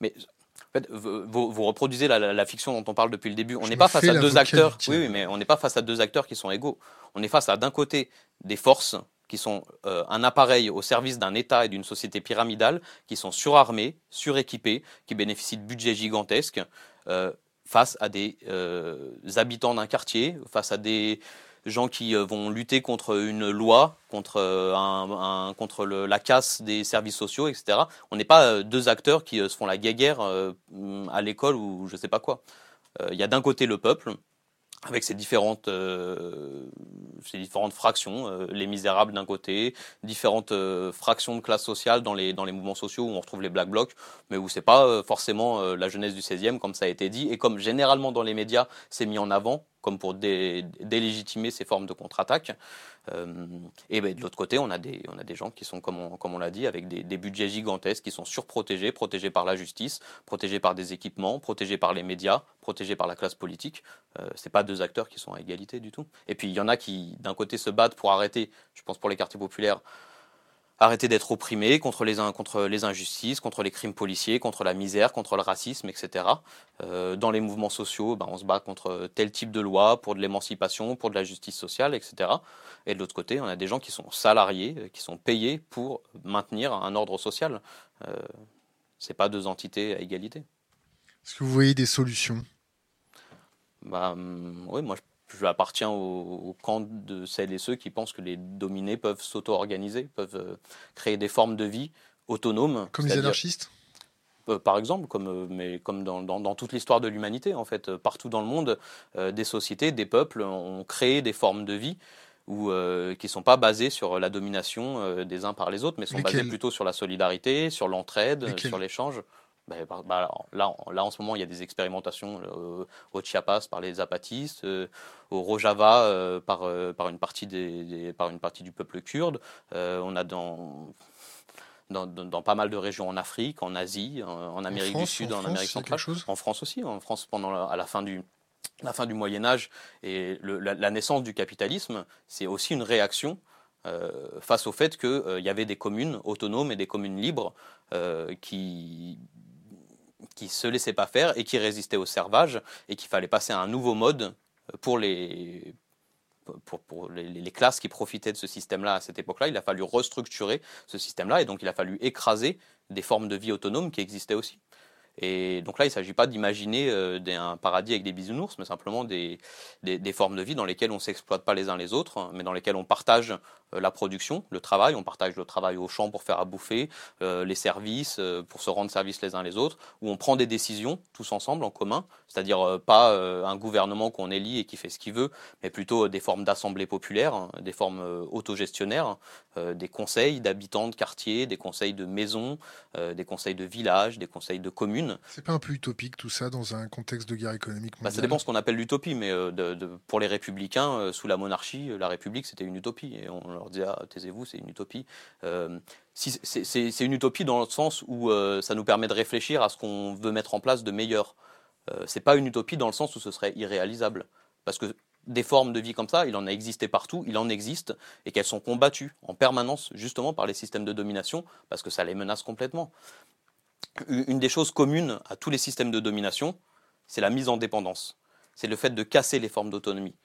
Mais en fait, vous, vous reproduisez la, fiction dont on parle depuis le début. On n'est pas face à deux acteurs. Oui, mais on n'est pas face à deux acteurs qui sont égaux. On est face à d'un côté des forces qui sont euh, un appareil au service d'un État et d'une société pyramidale, qui sont surarmés, suréquipés, qui bénéficient de budgets gigantesques, euh, face à des euh, habitants d'un quartier, face à des gens qui euh, vont lutter contre une loi, contre, euh, un, contre la casse des services sociaux, etc. On n'est pas euh, deux acteurs qui se font la guéguerre à l'école ou je sais pas quoi. Il y a d'un côté le peuple, avec ces différentes, euh, différentes fractions, euh, les misérables d'un côté, différentes euh, fractions de classe sociale dans les, dans les mouvements sociaux où on retrouve les black blocs, mais où c'est pas forcément la jeunesse du 16e, comme ça a été dit, et comme généralement dans les médias c'est mis en avant, comme pour délégitimer ces formes de contre-attaque. Euh, et ben, de l'autre côté, on a, des, on a des gens qui sont, comme on, comme on l'a dit, avec des, budgets gigantesques, qui sont surprotégés, protégés par la justice, protégés par des équipements, protégés par les médias, protégés par la classe politique. Euh, c'est pas deux acteurs qui sont à égalité du tout. Et puis il y en a qui, d'un côté, se battent pour arrêter, je pense pour les quartiers populaires, arrêter d'être opprimés contre les, contre les injustices, contre les crimes policiers, contre la misère, contre le racisme, etc. Euh, dans les mouvements sociaux, ben, on se bat contre tel type de loi, pour de l'émancipation, pour de la justice sociale, etc. Et de l'autre côté, on a des gens qui sont salariés, euh, qui sont payés pour maintenir un ordre social. Euh, Ce pas deux entités à égalité. Est-ce que vous voyez des solutions? Bah, hum, Oui, moi je je appartiens au, camp de celles et ceux qui pensent que les dominés peuvent s'auto-organiser, peuvent euh, créer des formes de vie autonomes. Comme les anarchistes? Euh, par exemple, comme, euh, mais comme dans, dans, toute l'histoire de l'humanité, en fait, partout dans le monde, des sociétés, des peuples ont créé des formes de vie qui ne sont pas basées sur la domination des uns par les autres, mais sont basées plutôt sur la solidarité, sur l'entraide, sur l'échange. Ben, bah, là, là, en ce moment, il y a des expérimentations euh, au Chiapas par les zapatistes, euh, au Rojava euh, par, par, une partie des, par une partie du peuple kurde. on a dans, dans, dans, pas mal de régions en Afrique, en Asie, en, Amérique du Sud, en, Amérique centrale. En France aussi, en France pendant la, à la fin du, la fin du Moyen Âge et la, naissance du capitalisme, c'est aussi une réaction face au fait qu'il y avait des communes autonomes et des communes libres qui qui se laissait pas faire et qui résistait au servage et qu'il fallait passer à un nouveau mode pour les, pour, pour les, les, classes qui profitaient de ce système-là à cette époque-là. Il a fallu restructurer ce système-là et donc il a fallu écraser des formes de vie autonomes qui existaient aussi. Et donc là, il ne s'agit pas d'imaginer euh, un paradis avec des bisounours, mais simplement des, formes de vie dans lesquelles on ne s'exploite pas les uns les autres, mais dans lesquelles on partage euh, la production, le travail, on partage le travail au champ pour faire à bouffer, euh, les services pour se rendre service les uns les autres, où on prend des décisions tous ensemble en commun, c'est-à-dire pas un gouvernement qu'on élit et qui fait ce qu'il veut, mais plutôt des formes d'assemblée populaire, hein, des formes autogestionnaires, des conseils d'habitants de quartiers, des conseils de maisons, des conseils de villages, des conseils de communes C'est pas un peu utopique tout ça dans un contexte de guerre économique bah, Ça dépend ce qu'on appelle l'utopie, mais de, pour les républicains, sous la monarchie, la République c'était une utopie. Et on leur dit ah, taisez-vous, c'est une utopie. Si, c'est une utopie dans le sens où ça nous permet de réfléchir à ce qu'on veut mettre en place de meilleur. c'est pas une utopie dans le sens où ce serait irréalisable. Parce que des formes de vie comme ça, il en a existé partout, il en existe, et qu'elles sont combattues en permanence justement par les systèmes de domination, parce que ça les menace complètement. Une des choses communes à tous les systèmes de domination, c'est la mise en dépendance. C'est le fait de casser les formes d'autonomie.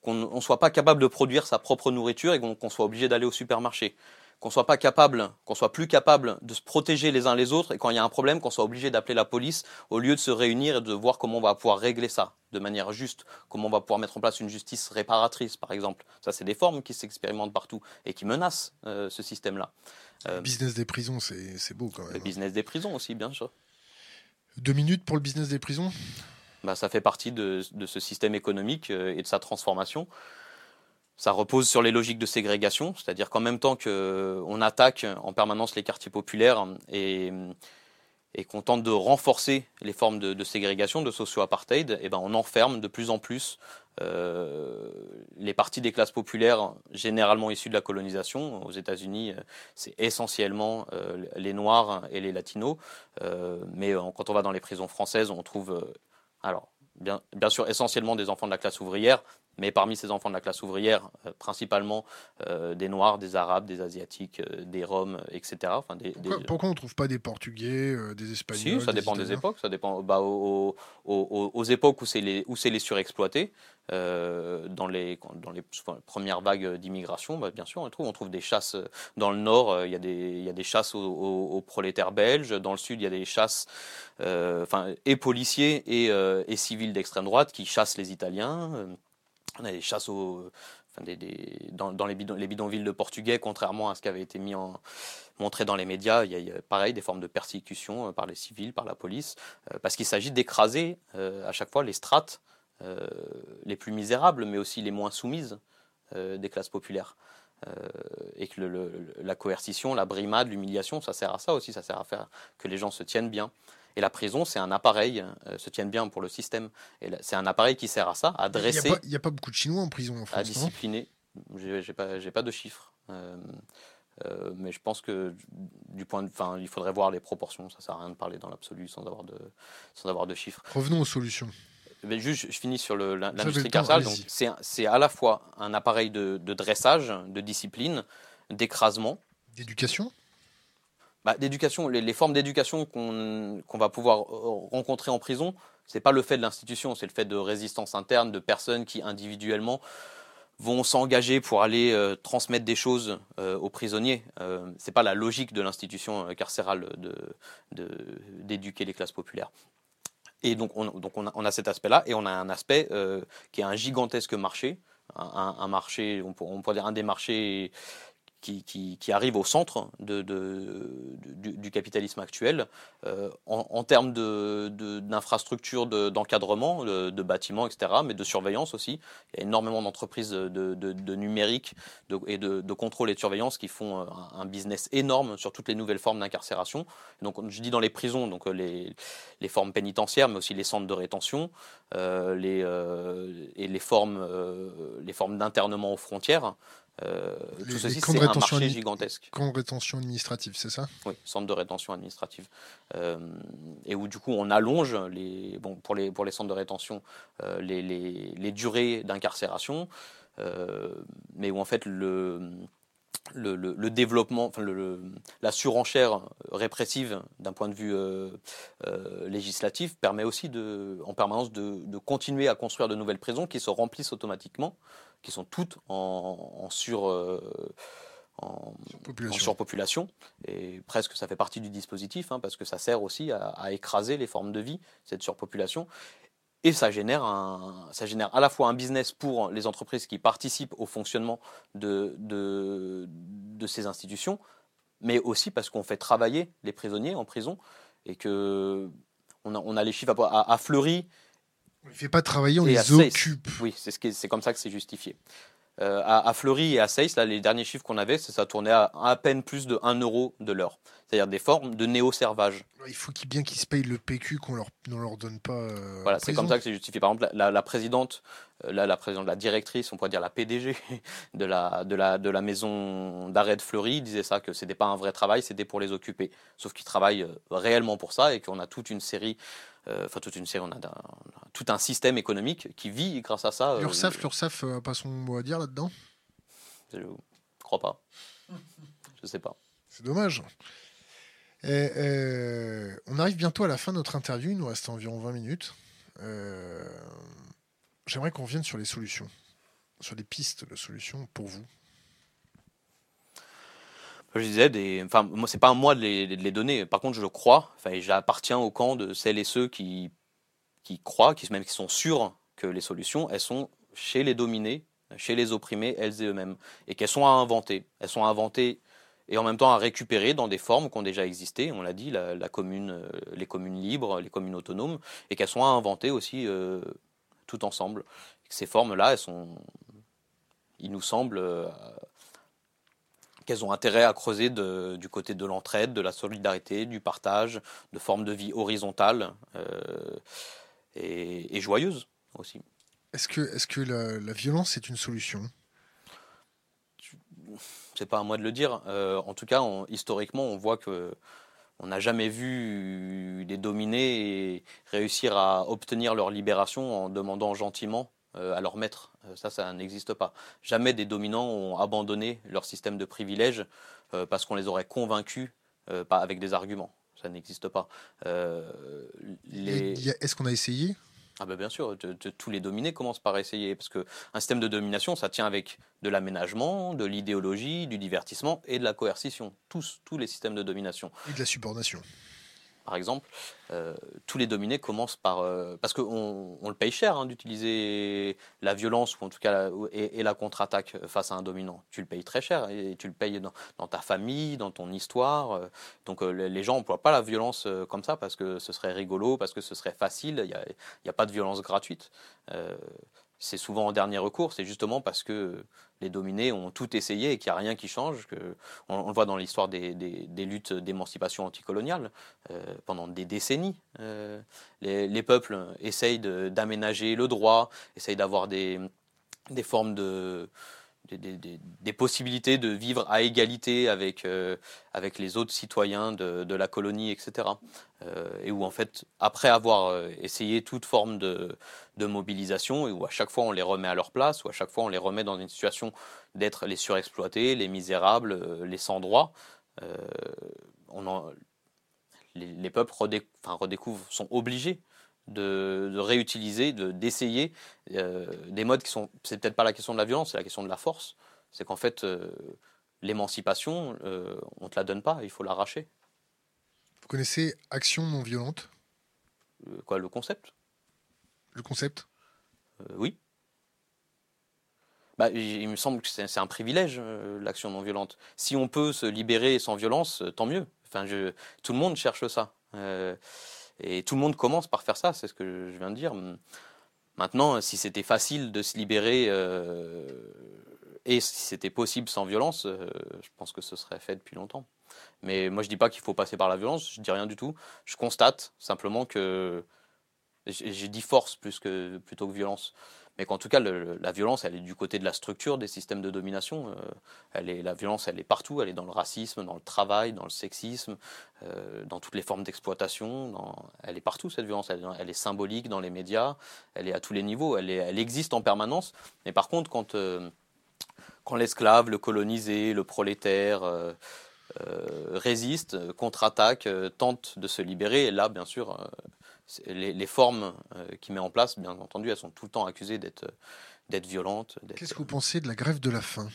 Qu'on ne soit pas capable de produire sa propre nourriture et qu'on soit obligé d'aller au supermarché qu'on soit pas capable, qu'on soit plus capable de se protéger les uns les autres et quand il y a un problème, qu'on soit obligé d'appeler la police au lieu de se réunir et de voir comment on va pouvoir régler ça de manière juste, comment on va pouvoir mettre en place une justice réparatrice, par exemple. Ça, c'est des formes qui s'expérimentent partout et qui menacent euh, ce système-là. le euh, business des prisons, c'est beau quand même. Le business des prisons aussi, bien sûr. Deux minutes pour le business des prisons? Bah, Ça fait partie de, de ce système économique euh, et de sa transformation ça repose sur les logiques de ségrégation, c'est-à-dire qu'en même temps qu'on attaque en permanence les quartiers populaires et, qu'on tente de renforcer les formes de, ségrégation, de socio-apartheid, eh ben on enferme de plus en plus euh, les parties des classes populaires, généralement issues de la colonisation. Aux États-Unis, euh, c'est essentiellement euh, les Noirs et les Latinos, mais quand on va dans les prisons françaises, on trouve bien sûr essentiellement des enfants de la classe ouvrière, mais parmi ces enfants de la classe ouvrière, euh, principalement euh, des Noirs, des Arabes, des Asiatiques, euh, des Roms, etc. Enfin, pourquoi, on ne trouve pas des Portugais, des Espagnols Si, ça dépend des époques. Ça dépend bah, aux, époques où c'est les, où les surexploités, dans les, dans les premières vagues d'immigration, bah, bien sûr, on trouve, on trouve des chasses dans le nord, il y, a des, y a des chasses aux, prolétaires belges, dans le sud, il y a des chasses enfin, et policiers et, et civils d'extrême droite qui chassent les Italiens. On a des chasses au, enfin des, dans, les, bidon, les, bidonvilles de portugais, contrairement à ce qui avait été mis en, montré dans les médias. Il y, a, pareil des formes de persécution euh, par les civils, par la police, euh, parce qu'il s'agit d'écraser euh, à chaque fois les strates les plus misérables, mais aussi les moins soumises des classes populaires. et que la coercition, la brimade, l'humiliation, ça sert à ça aussi, ça sert à faire que les gens se tiennent bien. Et la prison, c'est un appareil, euh, se tienne bien pour le système. C'est un appareil qui sert à ça, à dresser. Il n'y a, pas beaucoup de Chinois en prison en France. À discipliner. J'ai pas, pas de chiffres. Euh, euh, mais je pense que du point de, il faudrait voir les proportions. Ça sert à rien de parler dans l'absolu sans avoir de, sans avoir de chiffres. Revenons aux solutions. Mais juste, je finis sur l'industrie carcérale. C'est à la fois un appareil de, de dressage, de discipline, d'écrasement. D'éducation bah, d'éducation, les, formes d'éducation qu'on va pouvoir euh, rencontrer en prison, c'est pas le fait de l'institution, c'est le fait de résistance interne, de personnes qui individuellement vont s'engager pour aller euh, transmettre des choses euh, aux prisonniers. Euh, c'est pas la logique de l'institution carcérale d'éduquer les classes populaires. Et donc on, a, cet aspect-là, et on a un aspect qui est un gigantesque marché, un marché, on pourrait dire un des marchés qui, qui, arrive au centre du, capitalisme actuel euh, en, termes d'infrastructures d'encadrement, de, bâtiments, etc., mais de surveillance aussi. Il y a énormément d'entreprises de, numérique et de, contrôle et de surveillance qui font euh, un, business énorme sur toutes les nouvelles formes d'incarcération. Donc, je dis dans les prisons, donc euh, les, formes pénitentiaires, mais aussi les centres de rétention, et les formes, les formes d'internement aux frontières. Euh, tout ceci, c'est un marché gigantesque. Camp de rétention administrative, c'est ça? Oui, centre de rétention administrative. Euh, et où du coup on allonge les, bon, pour, les, pour les centres de rétention euh, les, les, les, durées d'incarcération, mais où en fait le, le, le, développement, enfin le, la surenchère répressive d'un point de vue législatif permet aussi de, en permanence de, de, continuer à construire de nouvelles prisons qui se remplissent automatiquement qui sont toutes en, sur, euh, en, surpopulation. Et presque ça fait partie du dispositif, hein, parce que ça sert aussi à, écraser les formes de vie, cette surpopulation. Et ça génère, un, ça génère à la fois un business pour les entreprises qui participent au fonctionnement de, de, de ces institutions, mais aussi parce qu'on fait travailler les prisonniers en prison et que on a, on a les chiffres à, à Fleury on ne les fait pas travailler, on les occupe. Oui, c'est ce c'est comme ça que c'est justifié. Euh, à, Fleury et à Seyss, là, les derniers chiffres qu'on avait, ça tournait à à peine plus de 1 euro de l'heure. C'est-à-dire des formes de néo-servage. Il faut bien qu'ils se payent le PQ qu'on leur, ne leur donne pas. Euh, voilà, c'est comme ça que c'est justifié. Par exemple, la, présidente, euh, la, la, présidente, la directrice, on pourrait dire la PDG de la, de la, de la maison d'arrêt de Fleury disait ça, que c'était pas un vrai travail, c'était pour les occuper. Sauf qu'ils travaillent réellement pour ça et qu'on a toute une série enfin toute une série, on a, tout un système économique qui vit grâce à ça. L'URSSAF, l'URSSAF a pas son mot à dire là-dedans? Je crois pas. Je sais pas. C'est dommage. Et, on arrive bientôt à la fin de notre interview, il nous reste environ 20 minutes. Euh, j'aimerais qu'on revienne sur les solutions, sur les pistes de solutions pour vous. Je disais, des, enfin, moi, c'est pas à moi de les, donner. Par contre, je crois. Enfin, j'appartiens au camp de celles et ceux qui, qui croient, qui, même qui sont sûrs que les solutions, elles sont chez les dominés, chez les opprimés, elles et eux-mêmes, et qu'elles sont à inventer. Elles sont à inventer et en même temps à récupérer dans des formes qui ont déjà existé, on l'a dit, la, commune, euh, les communes libres, les communes autonomes, et qu'elles sont à inventer aussi euh, tout ensemble. Ces formes-là, elles sont, il nous semble, euh, qu'elles ont intérêt à creuser du côté de l'entraide, de la solidarité, du partage, de formes de vie horizontales euh, et, joyeuses aussi. Est-ce que, est que la, violence est une solution? C'est pas à moi de le dire. Euh, en tout cas, historiquement, on voit que on n'a jamais vu des dominés réussir à obtenir leur libération en demandant gentiment euh, à leur maître. Euh, ça, ça n'existe pas. Jamais des dominants ont abandonné leur système de privilèges euh, parce qu'on les aurait convaincus pas avec des arguments. Ça n'existe pas. Est-ce qu'on a essayé? Ah ben bien sûr, tous les dominés commencent par essayer, parce qu'un système de domination, ça tient avec de l'aménagement, de l'idéologie, du divertissement et de la coercition. Tous, tous les systèmes de domination. Et de la subordination par exemple, euh, tous les dominés commencent par... Euh, parce qu'on on le paye cher hein, d'utiliser la violence, ou en tout cas et, la contre-attaque face à un dominant. Tu le payes très cher, et tu le payes dans, ta famille, dans ton histoire. Euh. donc les gens n'emploient pas la violence comme ça parce que ce serait rigolo, parce que ce serait facile, il n'y a, pas de violence gratuite c'est souvent en dernier recours, c'est justement parce que les dominés ont tout essayé et qu'il n'y a rien qui change. On, le voit dans l'histoire des, luttes d'émancipation anticoloniale euh, pendant des décennies. Euh, les, peuples essayent d'aménager le droit, essayent d'avoir des formes de, des, possibilités de vivre à égalité avec, euh, avec les autres citoyens de, la colonie, etc. Euh, et où, en fait, après avoir euh, essayé toute forme de, mobilisation, et où à chaque fois on les remet à leur place, où à chaque fois on les remet dans une situation d'être les surexploités, les misérables, les sans droit, on les, peuples redécouvrent, sont obligés de, réutiliser, d'essayer euh, des modes qui sont. C'est peut-être pas la question de la violence, c'est la question de la force. C'est qu'en fait, euh, l'émancipation, euh, on ne te la donne pas, il faut l'arracher. Vous connaissez action non violente? Quoi, le concept? Le concept? Oui. Bah, il me semble que c'est un privilège, l'action non violente. Si on peut se libérer sans violence, tant mieux. Enfin, je, tout le monde cherche ça. Et tout le monde commence par faire ça, c'est ce que je viens de dire. Maintenant, si c'était facile de se libérer euh, et si c'était possible sans violence, euh, je pense que ce serait fait depuis longtemps. Mais moi, je dis pas qu'il faut passer par la violence, je dis rien du tout. Je constate simplement que j'ai dit force plutôt que violence mais qu'en tout cas, la violence, elle est du côté de la structure des systèmes de domination. Euh, elle est, la violence, elle est partout. Elle est dans le racisme, dans le travail, dans le sexisme, euh, dans toutes les formes d'exploitation. Elle est partout, cette violence. Elle, est symbolique dans les médias. Elle est à tous les niveaux. Elle, existe en permanence. Mais par contre, quand, euh, quand l'esclave, le colonisé, le prolétaire résiste, contre-attaque, tente de se libérer, là, bien sûr, les, formes euh, qu'il met en place, bien entendu, elles sont tout le temps accusées d'être d'être violentes. Qu'est-ce que vous pensez de la grève de la faim?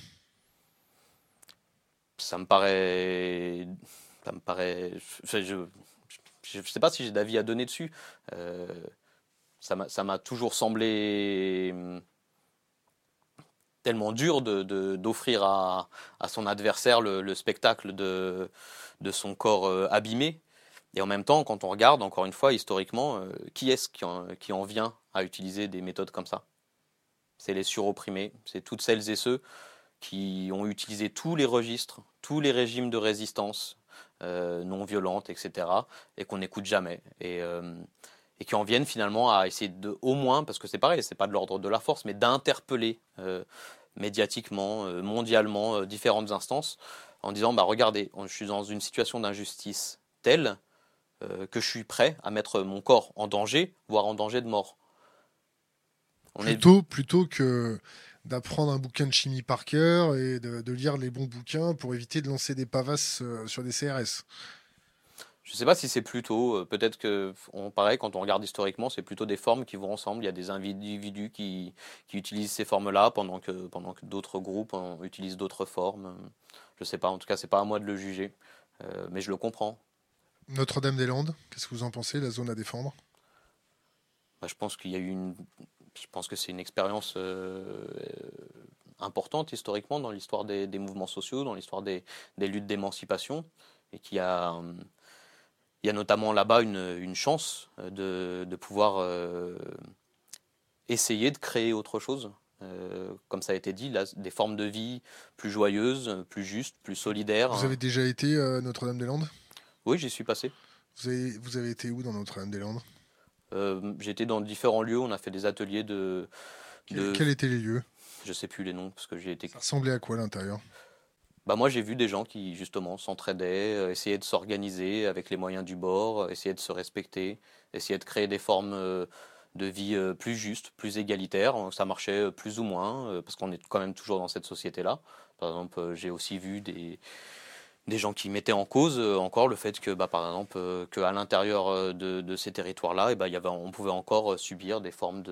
Ça me paraît, ça me paraît, je ne sais pas si j'ai d'avis à donner dessus. Euh, ça m'a toujours semblé hum, tellement dur d'offrir de, à, à, son adversaire le, spectacle de, de son corps euh, abîmé et en même temps, quand on regarde, encore une fois, historiquement, euh, qui est-ce qui, en, vient à utiliser des méthodes comme ça? C'est les suropprimés, c'est toutes celles et ceux qui ont utilisé tous les registres, tous les régimes de résistance euh, non violente, etc., et qu'on n'écoute jamais. Et, euh, et, qui en viennent finalement à essayer de, au moins, parce que c'est pareil, c'est pas de l'ordre de la force, mais d'interpeller médiatiquement, mondialement, différentes instances, en disant, bah regardez, je suis dans une situation d'injustice telle que je suis prêt à mettre mon corps en danger, voire en danger de mort. plutôt, plutôt que d'apprendre un bouquin de chimie par cœur et de, lire les bons bouquins pour éviter de lancer des pavasses euh, sur des CRS. Je ne sais pas si c'est plutôt, euh, peut-être que, on, pareil, quand on regarde historiquement, c'est plutôt des formes qui vont ensemble. Il y a des individus qui, qui utilisent ces formes-là pendant que, pendant que d'autres groupes utilisent d'autres formes. Je ne sais pas, en tout cas, c'est pas à moi de le juger, euh, mais je le comprends. Notre-Dame-des-Landes, qu'est-ce que vous en pensez, la zone à défendre? Bah, Je pense qu'il y a eu une je pense que c'est une expérience euh, importante historiquement dans l'histoire des, mouvements sociaux, dans l'histoire des, luttes d'émancipation, et qu'il y a, il y a notamment là-bas une, chance de, pouvoir euh, essayer de créer autre chose. Euh, comme ça a été dit, des formes de vie plus joyeuses, plus justes, plus solidaires. Vous avez déjà été à Notre-Dame-des-Landes? Oui, j'y suis passé. Vous avez, vous avez été où dans Notre-Dame-des-Landes euh, J'étais dans différents lieux, on a fait des ateliers de. Quels étaient les lieux? Je sais plus les noms parce que j'ai été. Ça ressemblait à quoi l'intérieur? Bah moi j'ai vu des gens qui justement s'entraidaient, euh, essayaient de s'organiser avec les moyens du bord, euh, essayaient de se respecter, essayaient de créer des formes de vie plus justes, plus égalitaires. Ça marchait plus ou moins parce qu'on est quand même toujours dans cette société-là. Par exemple, j'ai aussi vu des, des gens qui mettaient en cause euh, encore le fait que, bah, par exemple, euh, qu'à l'intérieur euh, de, ces territoires-là, eh bah, on pouvait encore subir des formes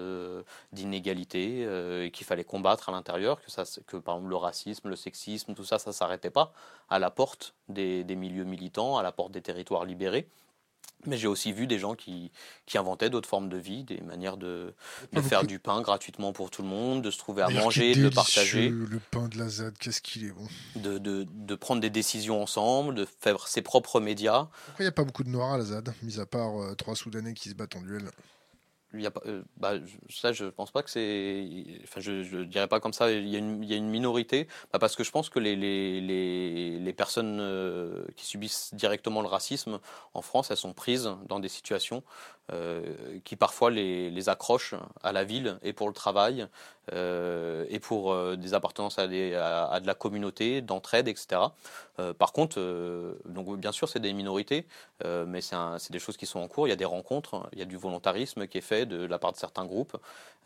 d'inégalité et qu'il fallait combattre à l'intérieur, que, par exemple le racisme, le sexisme, tout ça, ça s'arrêtait pas à la porte des milieux militants, à la porte des territoires libérés. Mais j'ai aussi vu des gens qui, qui inventaient d'autres formes de vie, des manières de, de faire du pain gratuitement pour tout le monde, de se trouver à manger, de le partager. Le pain de la ZAD, qu'est-ce qu'il est bon. De, de, de, prendre des décisions ensemble, de faire ses propres médias. Pourquoi il n'y a pas beaucoup de noirs à la ZAD, mis à part euh, trois Soudanais qui se battent en duel euh, bah, ça, je pense pas que c'est. Je, je dirais pas comme ça. Il y a une, minorité, bah, parce que je pense que les, personnes euh, qui subissent directement le racisme en France, elles sont prises dans des situations euh, qui parfois les, accrochent à la ville et pour le travail euh, et pour euh, des appartenances à, de la communauté, d'entraide, etc. par contre, donc bien sûr, c'est des minorités, mais c'est des choses qui sont en cours. Il y a des rencontres, il y a du volontarisme qui est fait de la part de certains groupes.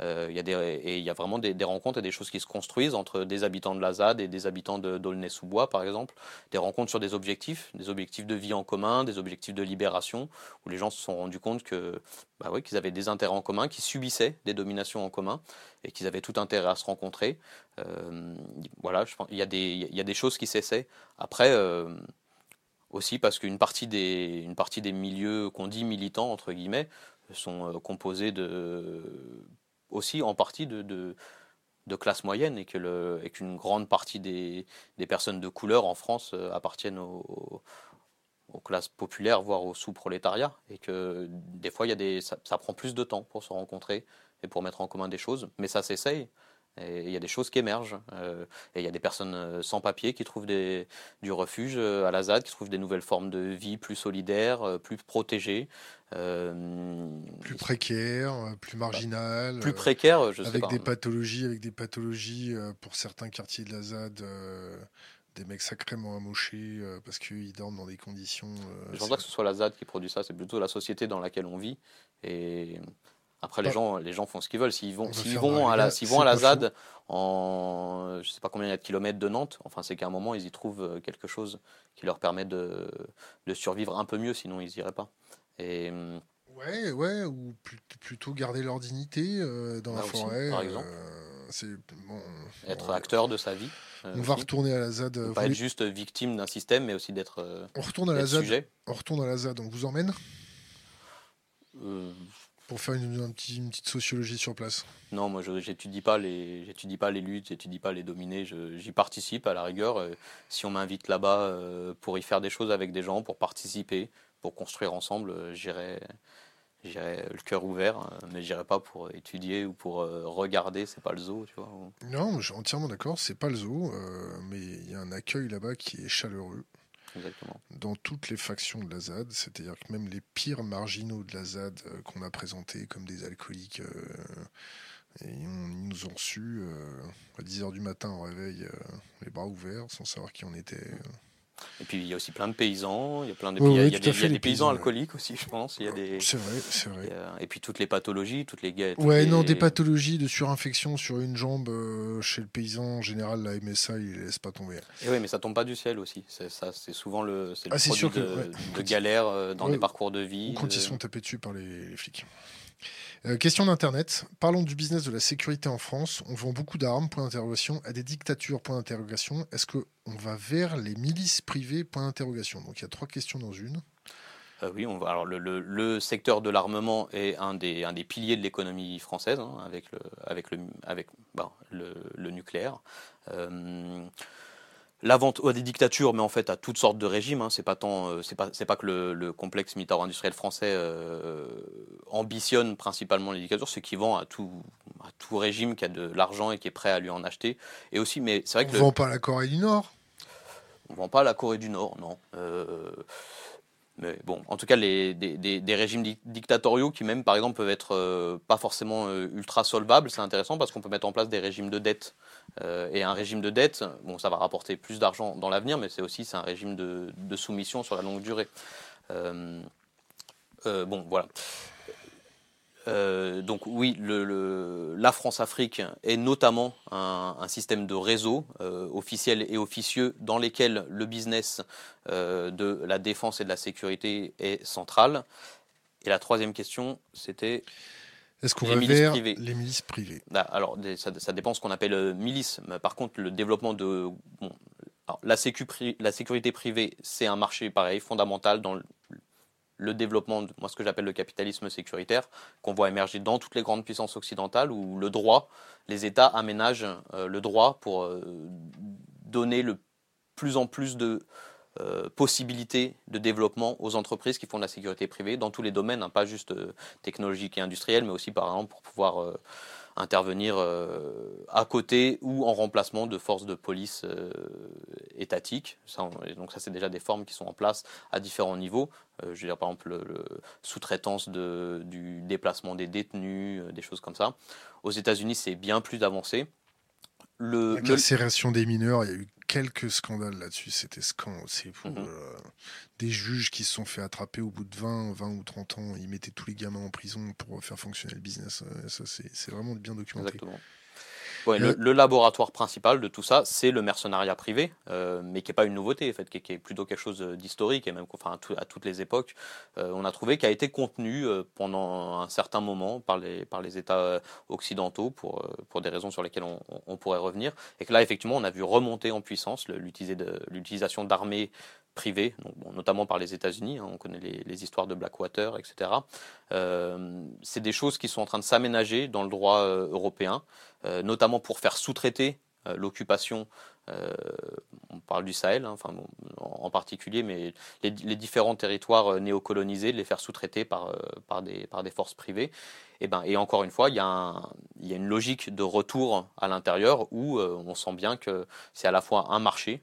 Il y a des, et il y a vraiment des, rencontres et des choses qui se construisent entre des habitants de la ZAD et des habitants d'Aulnay-sous-Bois, par exemple. Des rencontres sur des objectifs, des objectifs de vie en commun, des objectifs de libération, où les gens se sont rendus compte que bah qu'ils avaient des intérêts en commun, qu'ils subissaient des dominations en commun et qu'ils avaient tout intérêt à se rencontrer. Euh, voilà, il, y a des, choses qui s'essaient. Après, euh, aussi parce qu'une partie, des, partie des milieux qu'on dit militants, entre guillemets, sont euh, composés de, aussi en partie de, de classe moyenne et qu'une grande partie des, des, personnes de couleur en France appartiennent au, aux classes populaires, voire au sous-prolétariat, et que des fois, y a des, ça, prend plus de temps pour se rencontrer et pour mettre en commun des choses, mais ça s'essaye. Et il y a des choses qui émergent. Euh, et il y a des personnes euh, sans papier qui trouvent des, du refuge euh, à la ZAD, qui trouvent des nouvelles formes de vie plus solidaires, plus protégées. plus précaires, plus marginales. plus précaires, je sais pas. Avec des pathologies, avec des pathologies pour certains quartiers de la ZAD des mecs sacrément amochés parce qu'ils dorment dans des conditions. Je pense pas que ce soit la ZAD qui produit ça, c'est plutôt la société dans laquelle on vit. Et après, les, gens, les gens font ce qu'ils veulent. S'ils vont, s'ils vont, à la, s'ils vont à la ZAD en je sais pas combien il y a de kilomètres de Nantes, enfin, c'est qu'à un moment, ils y trouvent euh, quelque chose qui leur permet de, de survivre un peu mieux, sinon ils iraient pas. Et. Ouais, ouais, ou plutôt garder leur dignité dans la forêt. par exemple. bon, Être acteur de sa vie. Euh, on va retourner à la ZAD. Euh, pas être juste victime d'un système, mais aussi d'être. Euh, on retourne à la ZAD. On retourne à la ZAD. On vous emmène? Pour faire une, petite sociologie sur place Non, moi je n'étudie pas les pas les luttes, j'étudie pas les dominés, j'y participe à la rigueur. si on m'invite là-bas pour y faire des choses avec des gens, pour participer, pour construire ensemble, j'irai J'irai le cœur ouvert, mais j'irai pas pour étudier ou pour regarder, c'est pas le zoo, tu vois. Non, je suis entièrement d'accord, c'est pas le zoo, mais il y a un accueil là-bas qui est chaleureux. Dans toutes les factions de la ZAD, c'est-à-dire que même les pires marginaux de la ZAD qu'on a présentés comme des alcooliques et ils nous ont su à 10h du matin au réveil, les bras ouverts, sans savoir qui on était. Et puis il y a aussi plein de paysans, il y a plein de il y a, des, paysans, alcooliques aussi, je pense. Il y a des. C'est vrai, c'est vrai. Et, puis toutes les pathologies, toutes les guettes. Ouais, non, des pathologies de surinfection sur une jambe euh, chez le paysan en général, la MSA, il laisse pas tomber. Et oui, mais ça tombe pas du ciel aussi. C'est ça, c'est souvent le, c'est le ah, produit sûr de, de galères euh, dans des parcours de vie. Quand ils sont tapés dessus par les flics. Euh, question d'Internet. Parlons du business de la sécurité en France. On vend beaucoup d'armes, point d'interrogation, à des dictatures, point d'interrogation. Est-ce qu'on va vers les milices privées, point d'interrogation? Donc il y a trois questions dans une. Euh, oui, on va, alors le, secteur de l'armement est un des, un des piliers de l'économie française, hein, avec, le, avec, le, avec le, nucléaire. Euh, la vente à des dictatures, mais en fait à toutes sortes de régimes. Hein. C'est pas tant, euh, c'est pas, c'est pas que le, complexe militaro-industriel français euh, ambitionne principalement les dictatures, c'est qu'il vend à tout, à tout régime qui a de l'argent et qui est prêt à lui en acheter. Et aussi, mais c'est vrai que on vend pas la Corée du Nord? On vend pas la Corée du Nord, non. Euh, mais bon, en tout cas, les, des, régimes dictatoriaux qui même, par exemple, peuvent être euh, pas forcément euh, ultra solvables, c'est intéressant parce qu'on peut mettre en place des régimes de dette. Euh, et un régime de dette, bon, ça va rapporter plus d'argent dans l'avenir, mais c'est aussi un régime de, de, soumission sur la longue durée. bon, voilà. Euh, donc oui, la France-Afrique est notamment un, système de réseau euh, officiel et officieux dans lesquels le business euh, de la défense et de la sécurité est central. Et la troisième question, c'était... Est-ce qu'on va vers les milices privées? Bah, Alors, ça, dépend de ce qu'on appelle milice. par contre, le développement de... la, la sécurité privée, c'est un marché, pareil, fondamental dans le développement de moi, ce que j'appelle le capitalisme sécuritaire, qu'on voit émerger dans toutes les grandes puissances occidentales, où le droit, les États aménagent euh, le droit pour euh, donner le plus en plus de euh, possibilités de développement aux entreprises qui font de la sécurité privée dans tous les domaines, hein, pas juste technologique et industriel, mais aussi par exemple pour pouvoir intervenir euh, à côté ou en remplacement de forces de police euh, étatiques. donc ça, c'est déjà des formes qui sont en place à différents niveaux. Euh, je veux dire, par exemple, le, sous-traitance du déplacement des détenus, des choses comme ça. Aux États-Unis, c'est bien plus avancé. Le, L'incarcération des mineurs, il y a eu quelques scandales là-dessus. C'était scandale. C'est pour mhm. euh, des juges qui se sont fait attraper au bout de 20, 20 ou 30 ans. Ils mettaient tous les gamins en prison pour faire fonctionner le business. Ça, c'est vraiment bien documenté. Exactement le, laboratoire principal de tout ça, c'est le mercenariat privé, euh, mais qui n'est pas une nouveauté, en fait, qui, est plutôt quelque chose d'historique, et même enfin, à, toutes les époques, euh, on a trouvé qui a été contenu euh, pendant un certain moment par les, par les États occidentaux, pour, pour des raisons sur lesquelles on, pourrait revenir, et que là, effectivement, on a vu remonter en puissance l'utilisation d'armées privées, notamment par les États-Unis, hein, on connaît les, histoires de Blackwater, etc. c'est des choses qui sont en train de s'aménager dans le droit européen. Euh, notamment pour faire sous-traiter euh, l'occupation, euh, on parle du Sahel hein, en particulier, mais les, différents territoires néocolonisés, de les faire sous-traiter par, par, des, forces privées. Et, ben, et encore une fois, il y a une logique de retour à l'intérieur où on sent bien que c'est à la fois un marché,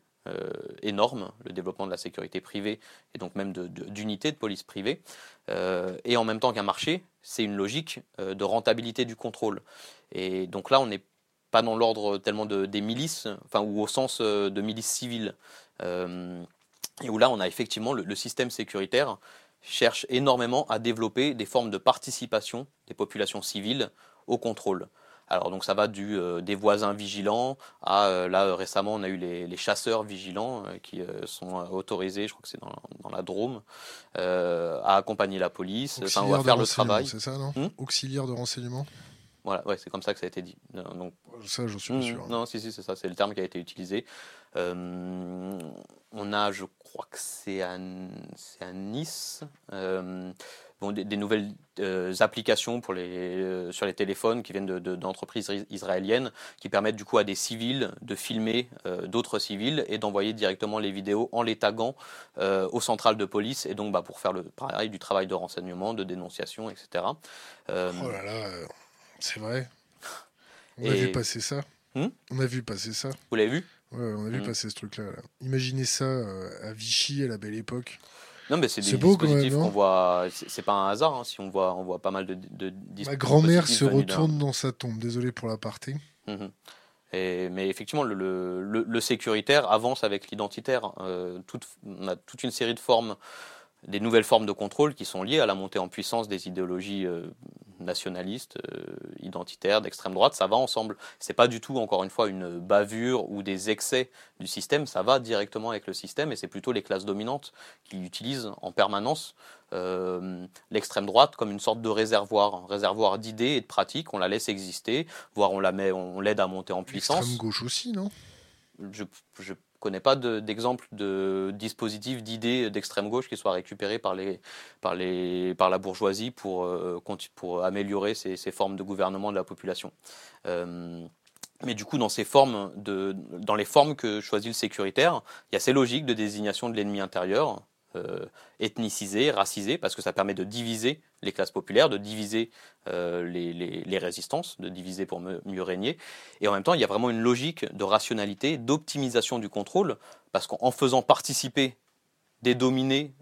énorme, le développement de la sécurité privée et donc même d'unités de, police privée. et en même temps qu'un marché, c'est une logique de rentabilité du contrôle. Et donc là, on n'est pas dans l'ordre tellement de, des milices, enfin, ou au sens euh, de milices civiles. Euh, et où là, on a effectivement le, système sécuritaire cherche énormément à développer des formes de participation des populations civiles au contrôle. Alors donc ça va du, euh, des voisins vigilants à là récemment on a eu les, chasseurs vigilants qui sont autorisés, je crois que c'est dans, la Drôme, à accompagner la police, enfin, à faire le travail. C'est ça non hmm Auxiliaire de renseignement Voilà, ouais, c'est comme ça que ça a été dit. Donc, ça, j'en suis pas Mmh, sûr. Non, si, si, c'est ça, c'est le terme qui a été utilisé. Euh, on a, je crois que c'est à, à Nice, euh, bon, des, des nouvelles euh, applications pour les, euh, sur les téléphones qui viennent de- de- d'entreprises is- israéliennes qui permettent du coup à des civils de filmer euh, d'autres civils et d'envoyer directement les vidéos en les taguant aux centrales de police et donc bah, pour faire le pareil du travail de renseignement, de dénonciation, etc. Oh là là, c'est vrai. On Et- a vu passer ça. Hmm on a vu passer ça. vous l'avez vu? Ouais, on a vu Hmm. passer ce truc-là. là. Imaginez ça à Vichy à la belle époque. Non, mais c'est des beau dispositifs non qu'on voit. C'est pas un hasard hein, si on voit, on voit pas mal de, de dispositifs. Ma grand-mère se retourne dans sa tombe. Désolé pour l'aparté. Mhm. Et, mais effectivement, le, le- le- le sécuritaire avance avec l'identitaire. Euh, on a toute une série de formes, des nouvelles formes de contrôle qui sont liées à la montée en puissance des idéologies euh, nationalistes, euh, identitaires, d'extrême droite. Ça va ensemble. C'est pas du tout, encore une fois, une bavure ou des excès du système. Ça va directement avec le système et c'est plutôt les classes dominantes qui utilisent en permanence euh, l'extrême droite comme une sorte de réservoir, un réservoir d'idées et de pratiques. On la laisse exister, voire on la met, on l'aide à monter en puissance. Extrême gauche aussi, non? Je je connais pas de- d'exemple de, dispositifs d'idées d'extrême gauche qui soient récupérés par la bourgeoisie pour euh, améliorer ces, formes de gouvernement de la population. Euh, mais du coup, dans les formes que choisit le sécuritaire, il y a ces logiques de désignation de l'ennemi intérieur, euh, ethnicisé, racisé, parce que ça permet de diviser les classes populaires, de diviser euh, les, résistances, de diviser pour mieux régner. Et en même temps, il y a vraiment une logique de rationalité, d'optimisation du contrôle, parce qu'en en faisant participer des dominés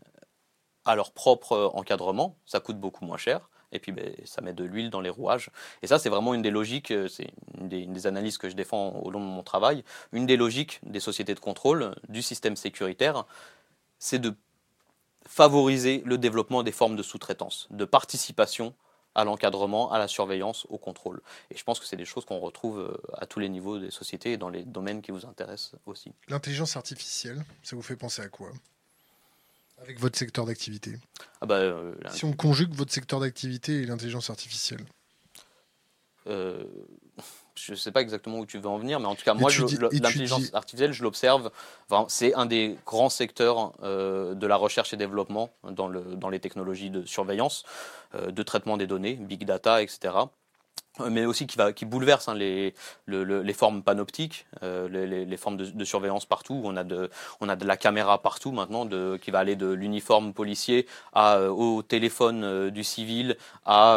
à leur propre euh, encadrement, ça coûte beaucoup moins cher. Et puis, ben, ça met de l'huile dans les rouages. Et ça, c'est vraiment une des logiques, euh, c'est une des analyses que je défends au long de mon travail. Une des logiques des sociétés de contrôle, du système sécuritaire, c'est de favoriser le développement des formes de sous-traitance, de participation à l'encadrement, à la surveillance, au contrôle. Et je pense que c'est des choses qu'on retrouve euh, à tous les niveaux des sociétés et dans les domaines qui vous intéressent aussi. L'intelligence artificielle, ça vous fait penser à quoi? Avec votre secteur d'activité? Ah bah, euh, Si on conjugue votre secteur d'activité et l'intelligence artificielle? euh, je ne sais pas exactement où tu veux en venir, mais en tout cas, moi, l'intelligence artificielle, je l'observe. vraiment, C'est un des grands secteurs euh, de la recherche et développement dans, le, dans les technologies de surveillance, euh, de traitement des données, big data, etc. Mais aussi qui, va, qui bouleverse hein, les, le- le- les formes panoptiques, euh, les, les- les formes de, de surveillance partout. On a, de, on a de la caméra partout maintenant, de, qui va aller de l'uniforme policier à, euh, au téléphone euh, du civil, à,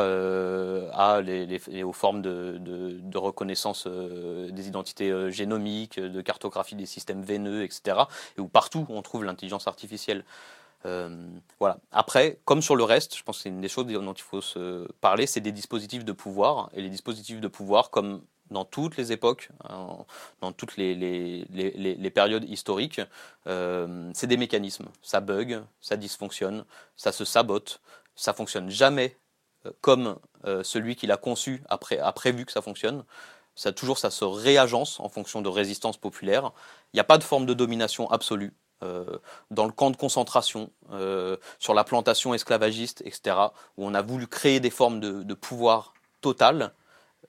à les, aux formes de, de- de reconnaissance des identités génomiques, de cartographie des systèmes veineux, etc. Et où partout on trouve l'intelligence artificielle. Euh, voilà. Après, comme sur le reste, je pense que c'est une des choses dont il faut se parler, c'est des dispositifs de pouvoir. Et les dispositifs de pouvoir, comme dans toutes les époques, hein, dans toutes les, périodes historiques, euh, c'est des mécanismes. Ça bug, ça dysfonctionne, ça se sabote, ça fonctionne jamais euh, comme celui qui l'a conçu a prévu que ça fonctionne. Ça, toujours, ça se réagence en fonction de résistance populaire. Il n'y a pas de forme de domination absolue. Euh, dans le camp de concentration, euh, sur la plantation esclavagiste, etc., où on a voulu créer des formes de, pouvoir total,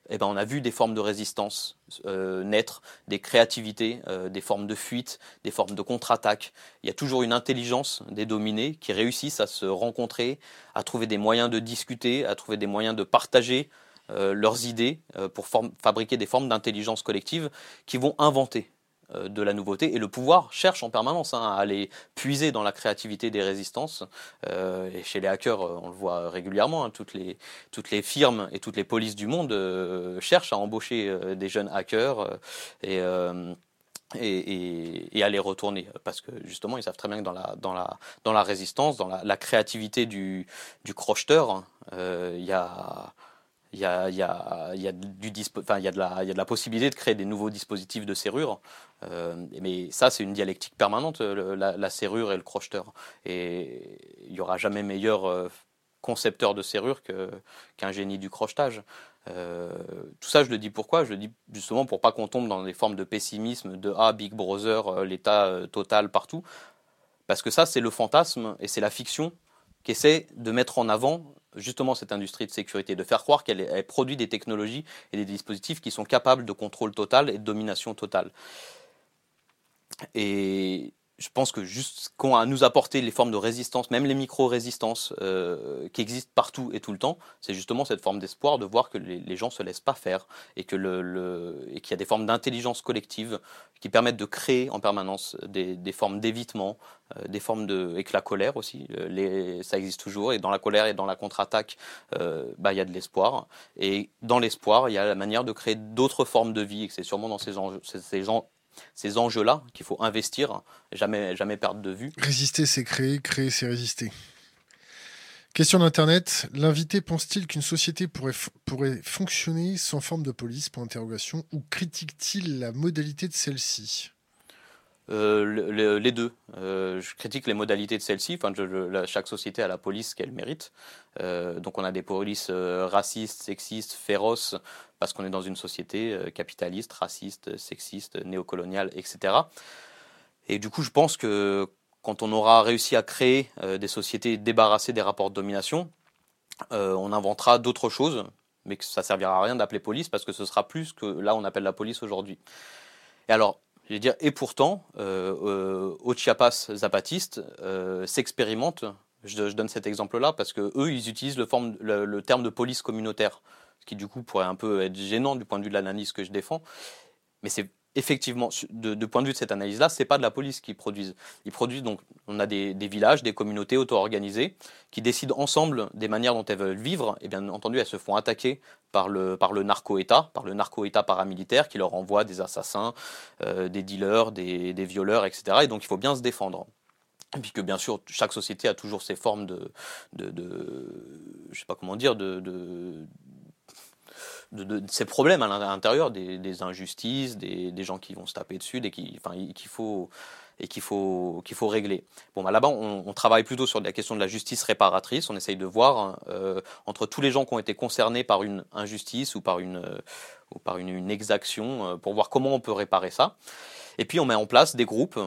eh ben, on a vu des formes de résistance euh, naître, des créativités, des formes de fuite, des formes de contre-attaque. Il y a toujours une intelligence des dominés qui réussissent à se rencontrer, à trouver des moyens de discuter, à trouver des moyens de partager leurs idées pour fabriquer des formes d'intelligence collective qui vont inventer de la nouveauté. Et le pouvoir cherche en permanence hein, à aller puiser dans la créativité des résistances. Euh, et chez les hackers, euh, on le voit régulièrement, hein, toutes, les, toutes les firmes et toutes les polices du monde euh, cherchent à embaucher euh, des jeunes hackers euh, et, euh, et, et- à les retourner. Parce que justement, ils savent très bien que dans la, dans la, dans la résistance, dans la, créativité du, du crocheteur, euh, il y a il y a, y a, y a y a de la possibilité de créer des nouveaux dispositifs de serrure. Euh, mais ça, c'est une dialectique permanente, la, serrure et le crocheteur. Et il n'y aura jamais meilleur euh, concepteur de serrure qu'un génie du crochetage. Euh, tout ça, je le dis pourquoi? Je le dis justement pour pas qu'on tombe dans des formes de pessimisme, de ah, Big Brother, l'état total partout. Parce que ça, c'est le fantasme et c'est la fiction qui essaie de mettre en avant justement cette industrie de sécurité, de faire croire qu'elle produit des technologies et des dispositifs qui sont capables de contrôle total et de domination totale. Et je pense que juste qu'on a nous apporté les formes de résistance, même les micro-résistances euh, qui existent partout et tout le temps, c'est justement cette forme d'espoir de voir que les, gens gens se laissent pas faire et que le, et qu'il y a des formes d'intelligence collective qui permettent de créer en permanence des, formes d'évitement, euh, des formes de et que la colère aussi, euh, les, ça existe toujours et dans la colère et dans la contre-attaque, bah il y a de l'espoir. Et dans l'espoir il y a la manière de créer d'autres formes de vie et que c'est sûrement dans ces gens ces enjeux-là qu'il faut investir, jamais, jamais perdre de vue. Résister, c'est créer, créer, c'est résister. Question d'Internet. L'invité pense-t-il qu'une société pourrait, pourrait fonctionner sans forme de police? Pour interrogation ou critique-t-il la modalité de celle-ci? Euh, les deux. Euh, je critique les modalités de celle-ci. Enfin, chaque société a la police qu'elle mérite. Euh, donc on a des polices racistes, sexistes, féroces, parce qu'on est dans une société capitaliste, raciste, sexiste, néocoloniale, etc. Et du coup, je pense que quand on aura réussi à créer des sociétés débarrassées des rapports de domination, on inventera d'autres choses, mais que ça servira à rien d'appeler police parce que ce sera plus que là on appelle la police aujourd'hui. Et alors, dire, et pourtant, euh, euh, au Chiapas zapatiste euh, s'expérimente. Je, donne cet exemple-là parce que eux, ils utilisent le, le, terme de police communautaire, ce qui du coup pourrait un peu être gênant du point de vue de l'analyse que je défends. Mais c'est effectivement, de, point de vue de cette analyse-là, c'est pas de la police qui produisent. Ils produisent donc, on a des, villages, des communautés auto-organisées qui décident ensemble des manières dont elles veulent vivre. Et bien entendu, elles se font attaquer par le, par le narco-État, par le narco-État paramilitaire qui leur envoie des assassins, euh, des dealers, des, violeurs, etc. Et donc il faut bien se défendre. Et puis que bien sûr, chaque société a toujours ses formes de, de, de je sais pas comment dire, de, ces problèmes à l'intérieur, des, injustices, des, gens qui vont se taper dessus, et qu'il enfin, qu'il faut et qu'il faut, qu'il faut régler. Bon, bah, là-bas, on, travaille plutôt sur la question de la justice réparatrice. On essaye de voir euh, entre tous les gens qui ont été concernés par une injustice ou par une, euh, ou par une, exaction, euh, pour voir comment on peut réparer ça. Et puis on met en place des groupes,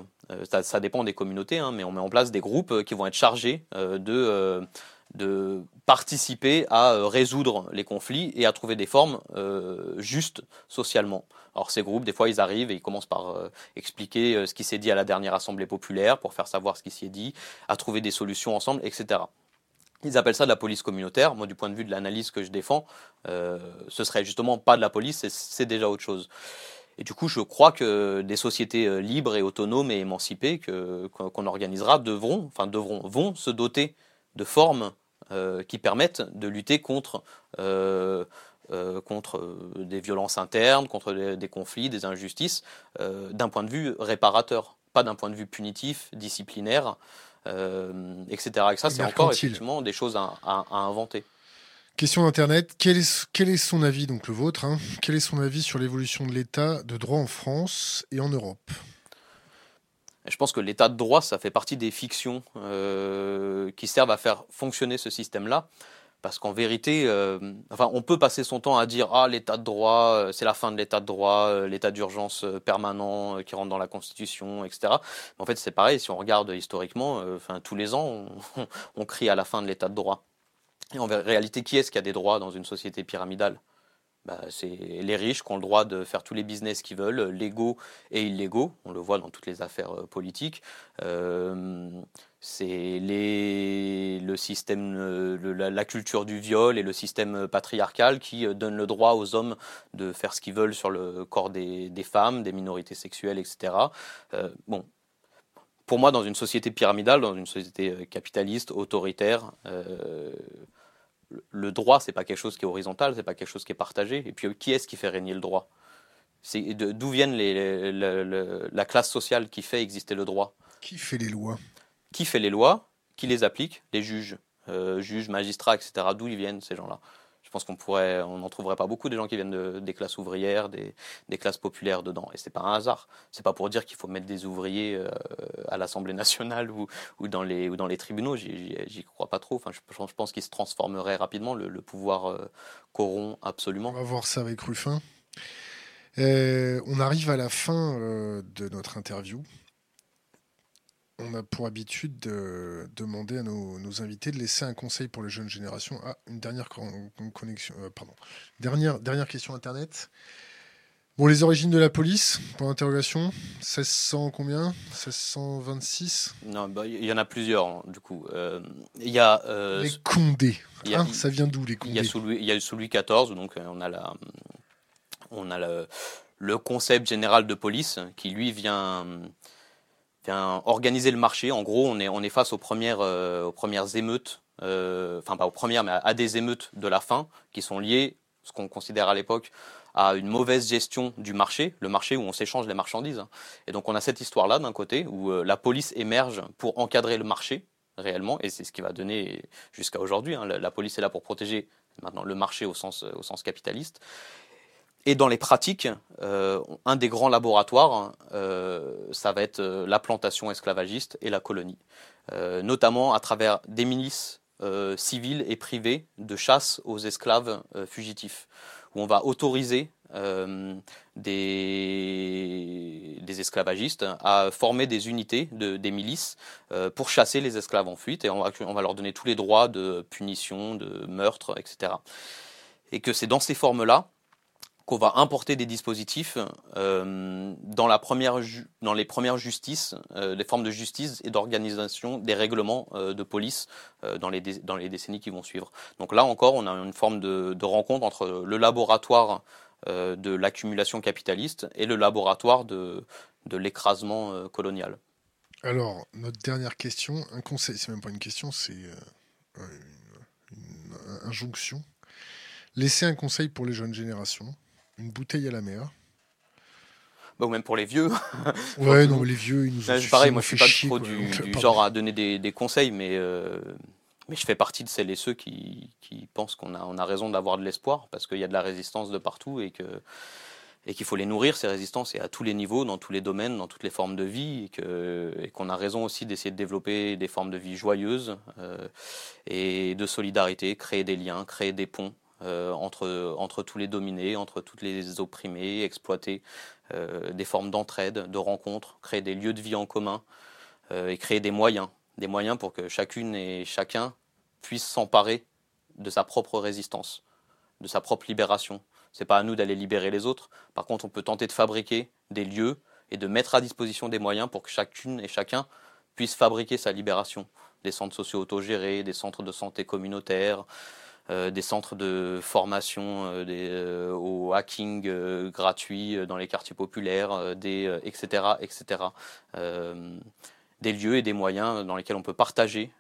ça, ça, dépend des communautés, hein, mais on met en place des groupes qui vont être chargés de de participer à euh, résoudre les conflits et à trouver des formes euh, justes socialement. Alors ces groupes, des fois, ils arrivent et ils commencent par euh, expliquer ce qui s'est dit à la dernière assemblée populaire pour faire savoir ce qui s'y est dit, à trouver des solutions ensemble, etc. Ils appellent ça de la police communautaire. Moi, du point de vue de l'analyse que je défends, ce serait justement pas de la police, c'est déjà autre chose. Et du coup, je crois que des sociétés libres et autonomes et émancipées qu'on organisera devront, enfin devront, vont se doter de formes qui permettent de lutter contre, euh, euh, contre des violences internes, contre des, conflits, des injustices, d'un point de vue réparateur, pas d'un point de vue punitif, disciplinaire, etc. Et ça, c'est encore effectivement des choses à, inventer. Question d'Internet, quel est, quel est, son avis, donc le vôtre, hein, quel est son avis sur l'évolution de l'état de droit en France et en Europe? Je pense que l'état de droit, ça fait partie des fictions euh, qui servent à faire fonctionner ce système-là. Parce qu'en vérité, euh, on peut passer son temps à dire ah l'état de droit, euh, c'est la fin de l'état de droit, l'état d'urgence permanent qui rentre dans la Constitution, etc. En fait, c'est pareil. Si on regarde historiquement, tous les ans, on, on, crie à la fin de l'état de droit. Et en réalité, qui est-ce qui a des droits dans une société pyramidale? Bah, c'est les riches qui ont le droit de faire tous les business qu'ils veulent, légaux et illégaux. On le voit dans toutes les affaires euh, politiques. Euh, c'est le système, euh, la, culture du viol et le système patriarcal qui donnent le droit aux hommes de faire ce qu'ils veulent sur le corps des, femmes, des minorités sexuelles, etc. bon, pour moi, dans une société pyramidale, dans une société capitaliste, autoritaire, le droit, c'est pas quelque chose qui est horizontal, c'est pas quelque chose qui est partagé. Et puis, qui est-ce qui fait régner le droit? D'où viennent les, la classe sociale qui fait exister le droit? Qui fait les lois? Qui fait les lois? Qui les applique? Les juges, euh, juges, magistrats, etc. D'où ils viennent ces gens-là? Pense qu'on pourrait, on n'en trouverait pas beaucoup des gens qui viennent de, des classes ouvrières, des, classes populaires dedans. Et c'est pas un hasard. C'est pas pour dire qu'il faut mettre des ouvriers euh, à l'Assemblée nationale ou, dans les, ou dans les tribunaux. J'y crois pas trop. Enfin, je, je pense qu'il se transformerait rapidement. Le, pouvoir euh, corrompt absolument. On va voir ça avec Ruffin. Euh, on arrive à la fin de notre interview. On a pour habitude de demander à nos, invités de laisser un conseil pour les jeunes générations. Ah, une dernière connexion, euh, pardon. Dernière, dernière question internet. Bon, les origines de la police, pour l'interrogation, 1600 combien? 1626 Non, bah, il y en a plusieurs, hein, du coup. Euh, il y a... Euh, les Condés. Hein, ça vient d'où, les Condés Il y a sous Louis, sous Louis XIV, donc on a la... On a le, le concept général de police qui, lui, vient organiser le marché. En gros, on est, on est face aux premières, euh, aux premières émeutes, euh, enfin pas aux premières, mais à, des émeutes de la faim qui sont liées, ce qu'on considère à l'époque, à une mauvaise gestion du marché, le marché où on s'échange les marchandises. Et donc on a cette histoire-là d'un côté où euh, la police émerge pour encadrer le marché réellement, et c'est ce qui va donner jusqu'à aujourd'hui. Hein, la, police est là pour protéger maintenant le marché au sens, au sens capitaliste. Et dans les pratiques, euh, un des grands laboratoires, euh, ça va être euh, la plantation esclavagiste et la colonie, notamment à travers des milices civiles et privées de chasse aux esclaves fugitifs, où on va autoriser des, esclavagistes à former des unités, de, des milices, pour chasser les esclaves en fuite, et on va leur donner tous les droits de punition, de meurtre, etc. Et que c'est dans ces formes-là qu'on va importer des dispositifs euh, dans, les premières justices, euh, des formes de justice et d'organisation des règlements euh, de police dans, les les décennies qui vont suivre. Donc là encore, on a une forme de, rencontre entre le laboratoire de l'accumulation capitaliste et le laboratoire de, l'écrasement colonial. Alors, notre dernière question, un conseil, c'est même pas une question, c'est une injonction. Laissez un conseil pour les jeunes générations une bouteille à la mer. Bah, ou même pour les vieux. ouais, non, les vieux, ils nous ont Pareil, moi je suis pas trop du, genre à donner des, conseils, mais, euh, mais je fais partie de celles et ceux qui, qui pensent qu'on a, on a raison d'avoir de l'espoir, parce qu'il y a de la résistance de partout et que et qu'il faut les nourrir, ces résistances, et à tous les niveaux, dans tous les domaines, dans toutes les formes de vie, et qu'on a raison aussi d'essayer de développer des formes de vie joyeuses euh, et de solidarité, créer des liens, créer des ponts, euh, entre, entre tous les dominés, entre toutes les opprimés, exploiter euh, des formes d'entraide, de rencontres, créer des lieux de vie en commun euh, et créer des moyens, des moyens pour que chacune et chacun puisse s'emparer de sa propre résistance, de sa propre libération. C'est pas à nous d'aller libérer les autres. Par contre, on peut tenter de fabriquer des lieux et de mettre à disposition des moyens pour que chacune et chacun puisse fabriquer sa libération. Des centres sociaux autogérés, des centres de santé communautaires, euh, des centres de formation euh, euh, au hacking gratuit dans les quartiers populaires, des, etc. etc. des lieux et des moyens dans lesquels on peut partager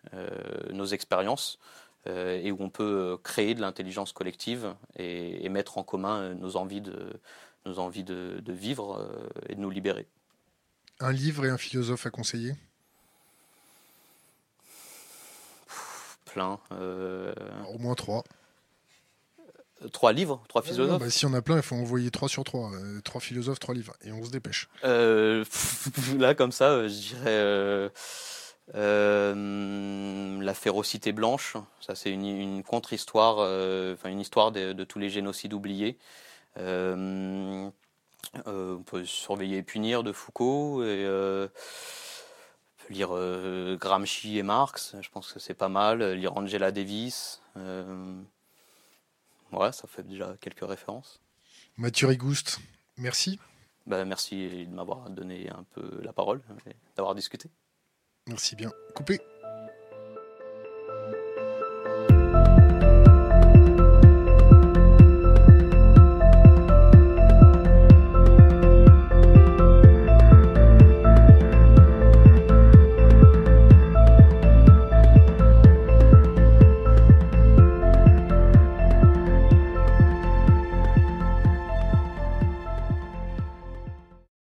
nos expériences et où on peut créer de l'intelligence collective et, mettre en commun nos envies de vivre et de nous libérer. Un livre et un philosophe à conseiller? Plein. Euh, Au moins trois. Euh, trois livres, trois philosophes. Bah, si on a plein, il faut envoyer trois sur trois. Euh, trois philosophes, trois livres, et on se dépêche. là, comme ça, je dirais la férocité blanche. Ça, c'est une, contre-histoire, enfin une histoire de, tous les génocides oubliés. on peut surveiller et punir de Foucault et lire euh, Gramsci et Marx, je pense que c'est pas mal. Lire Angela Davis. Euh, ouais, ça fait déjà quelques références. Mathieu Rigouste, merci. Bah, merci de m'avoir donné un peu la parole et d'avoir discuté. Merci bien. Coupé.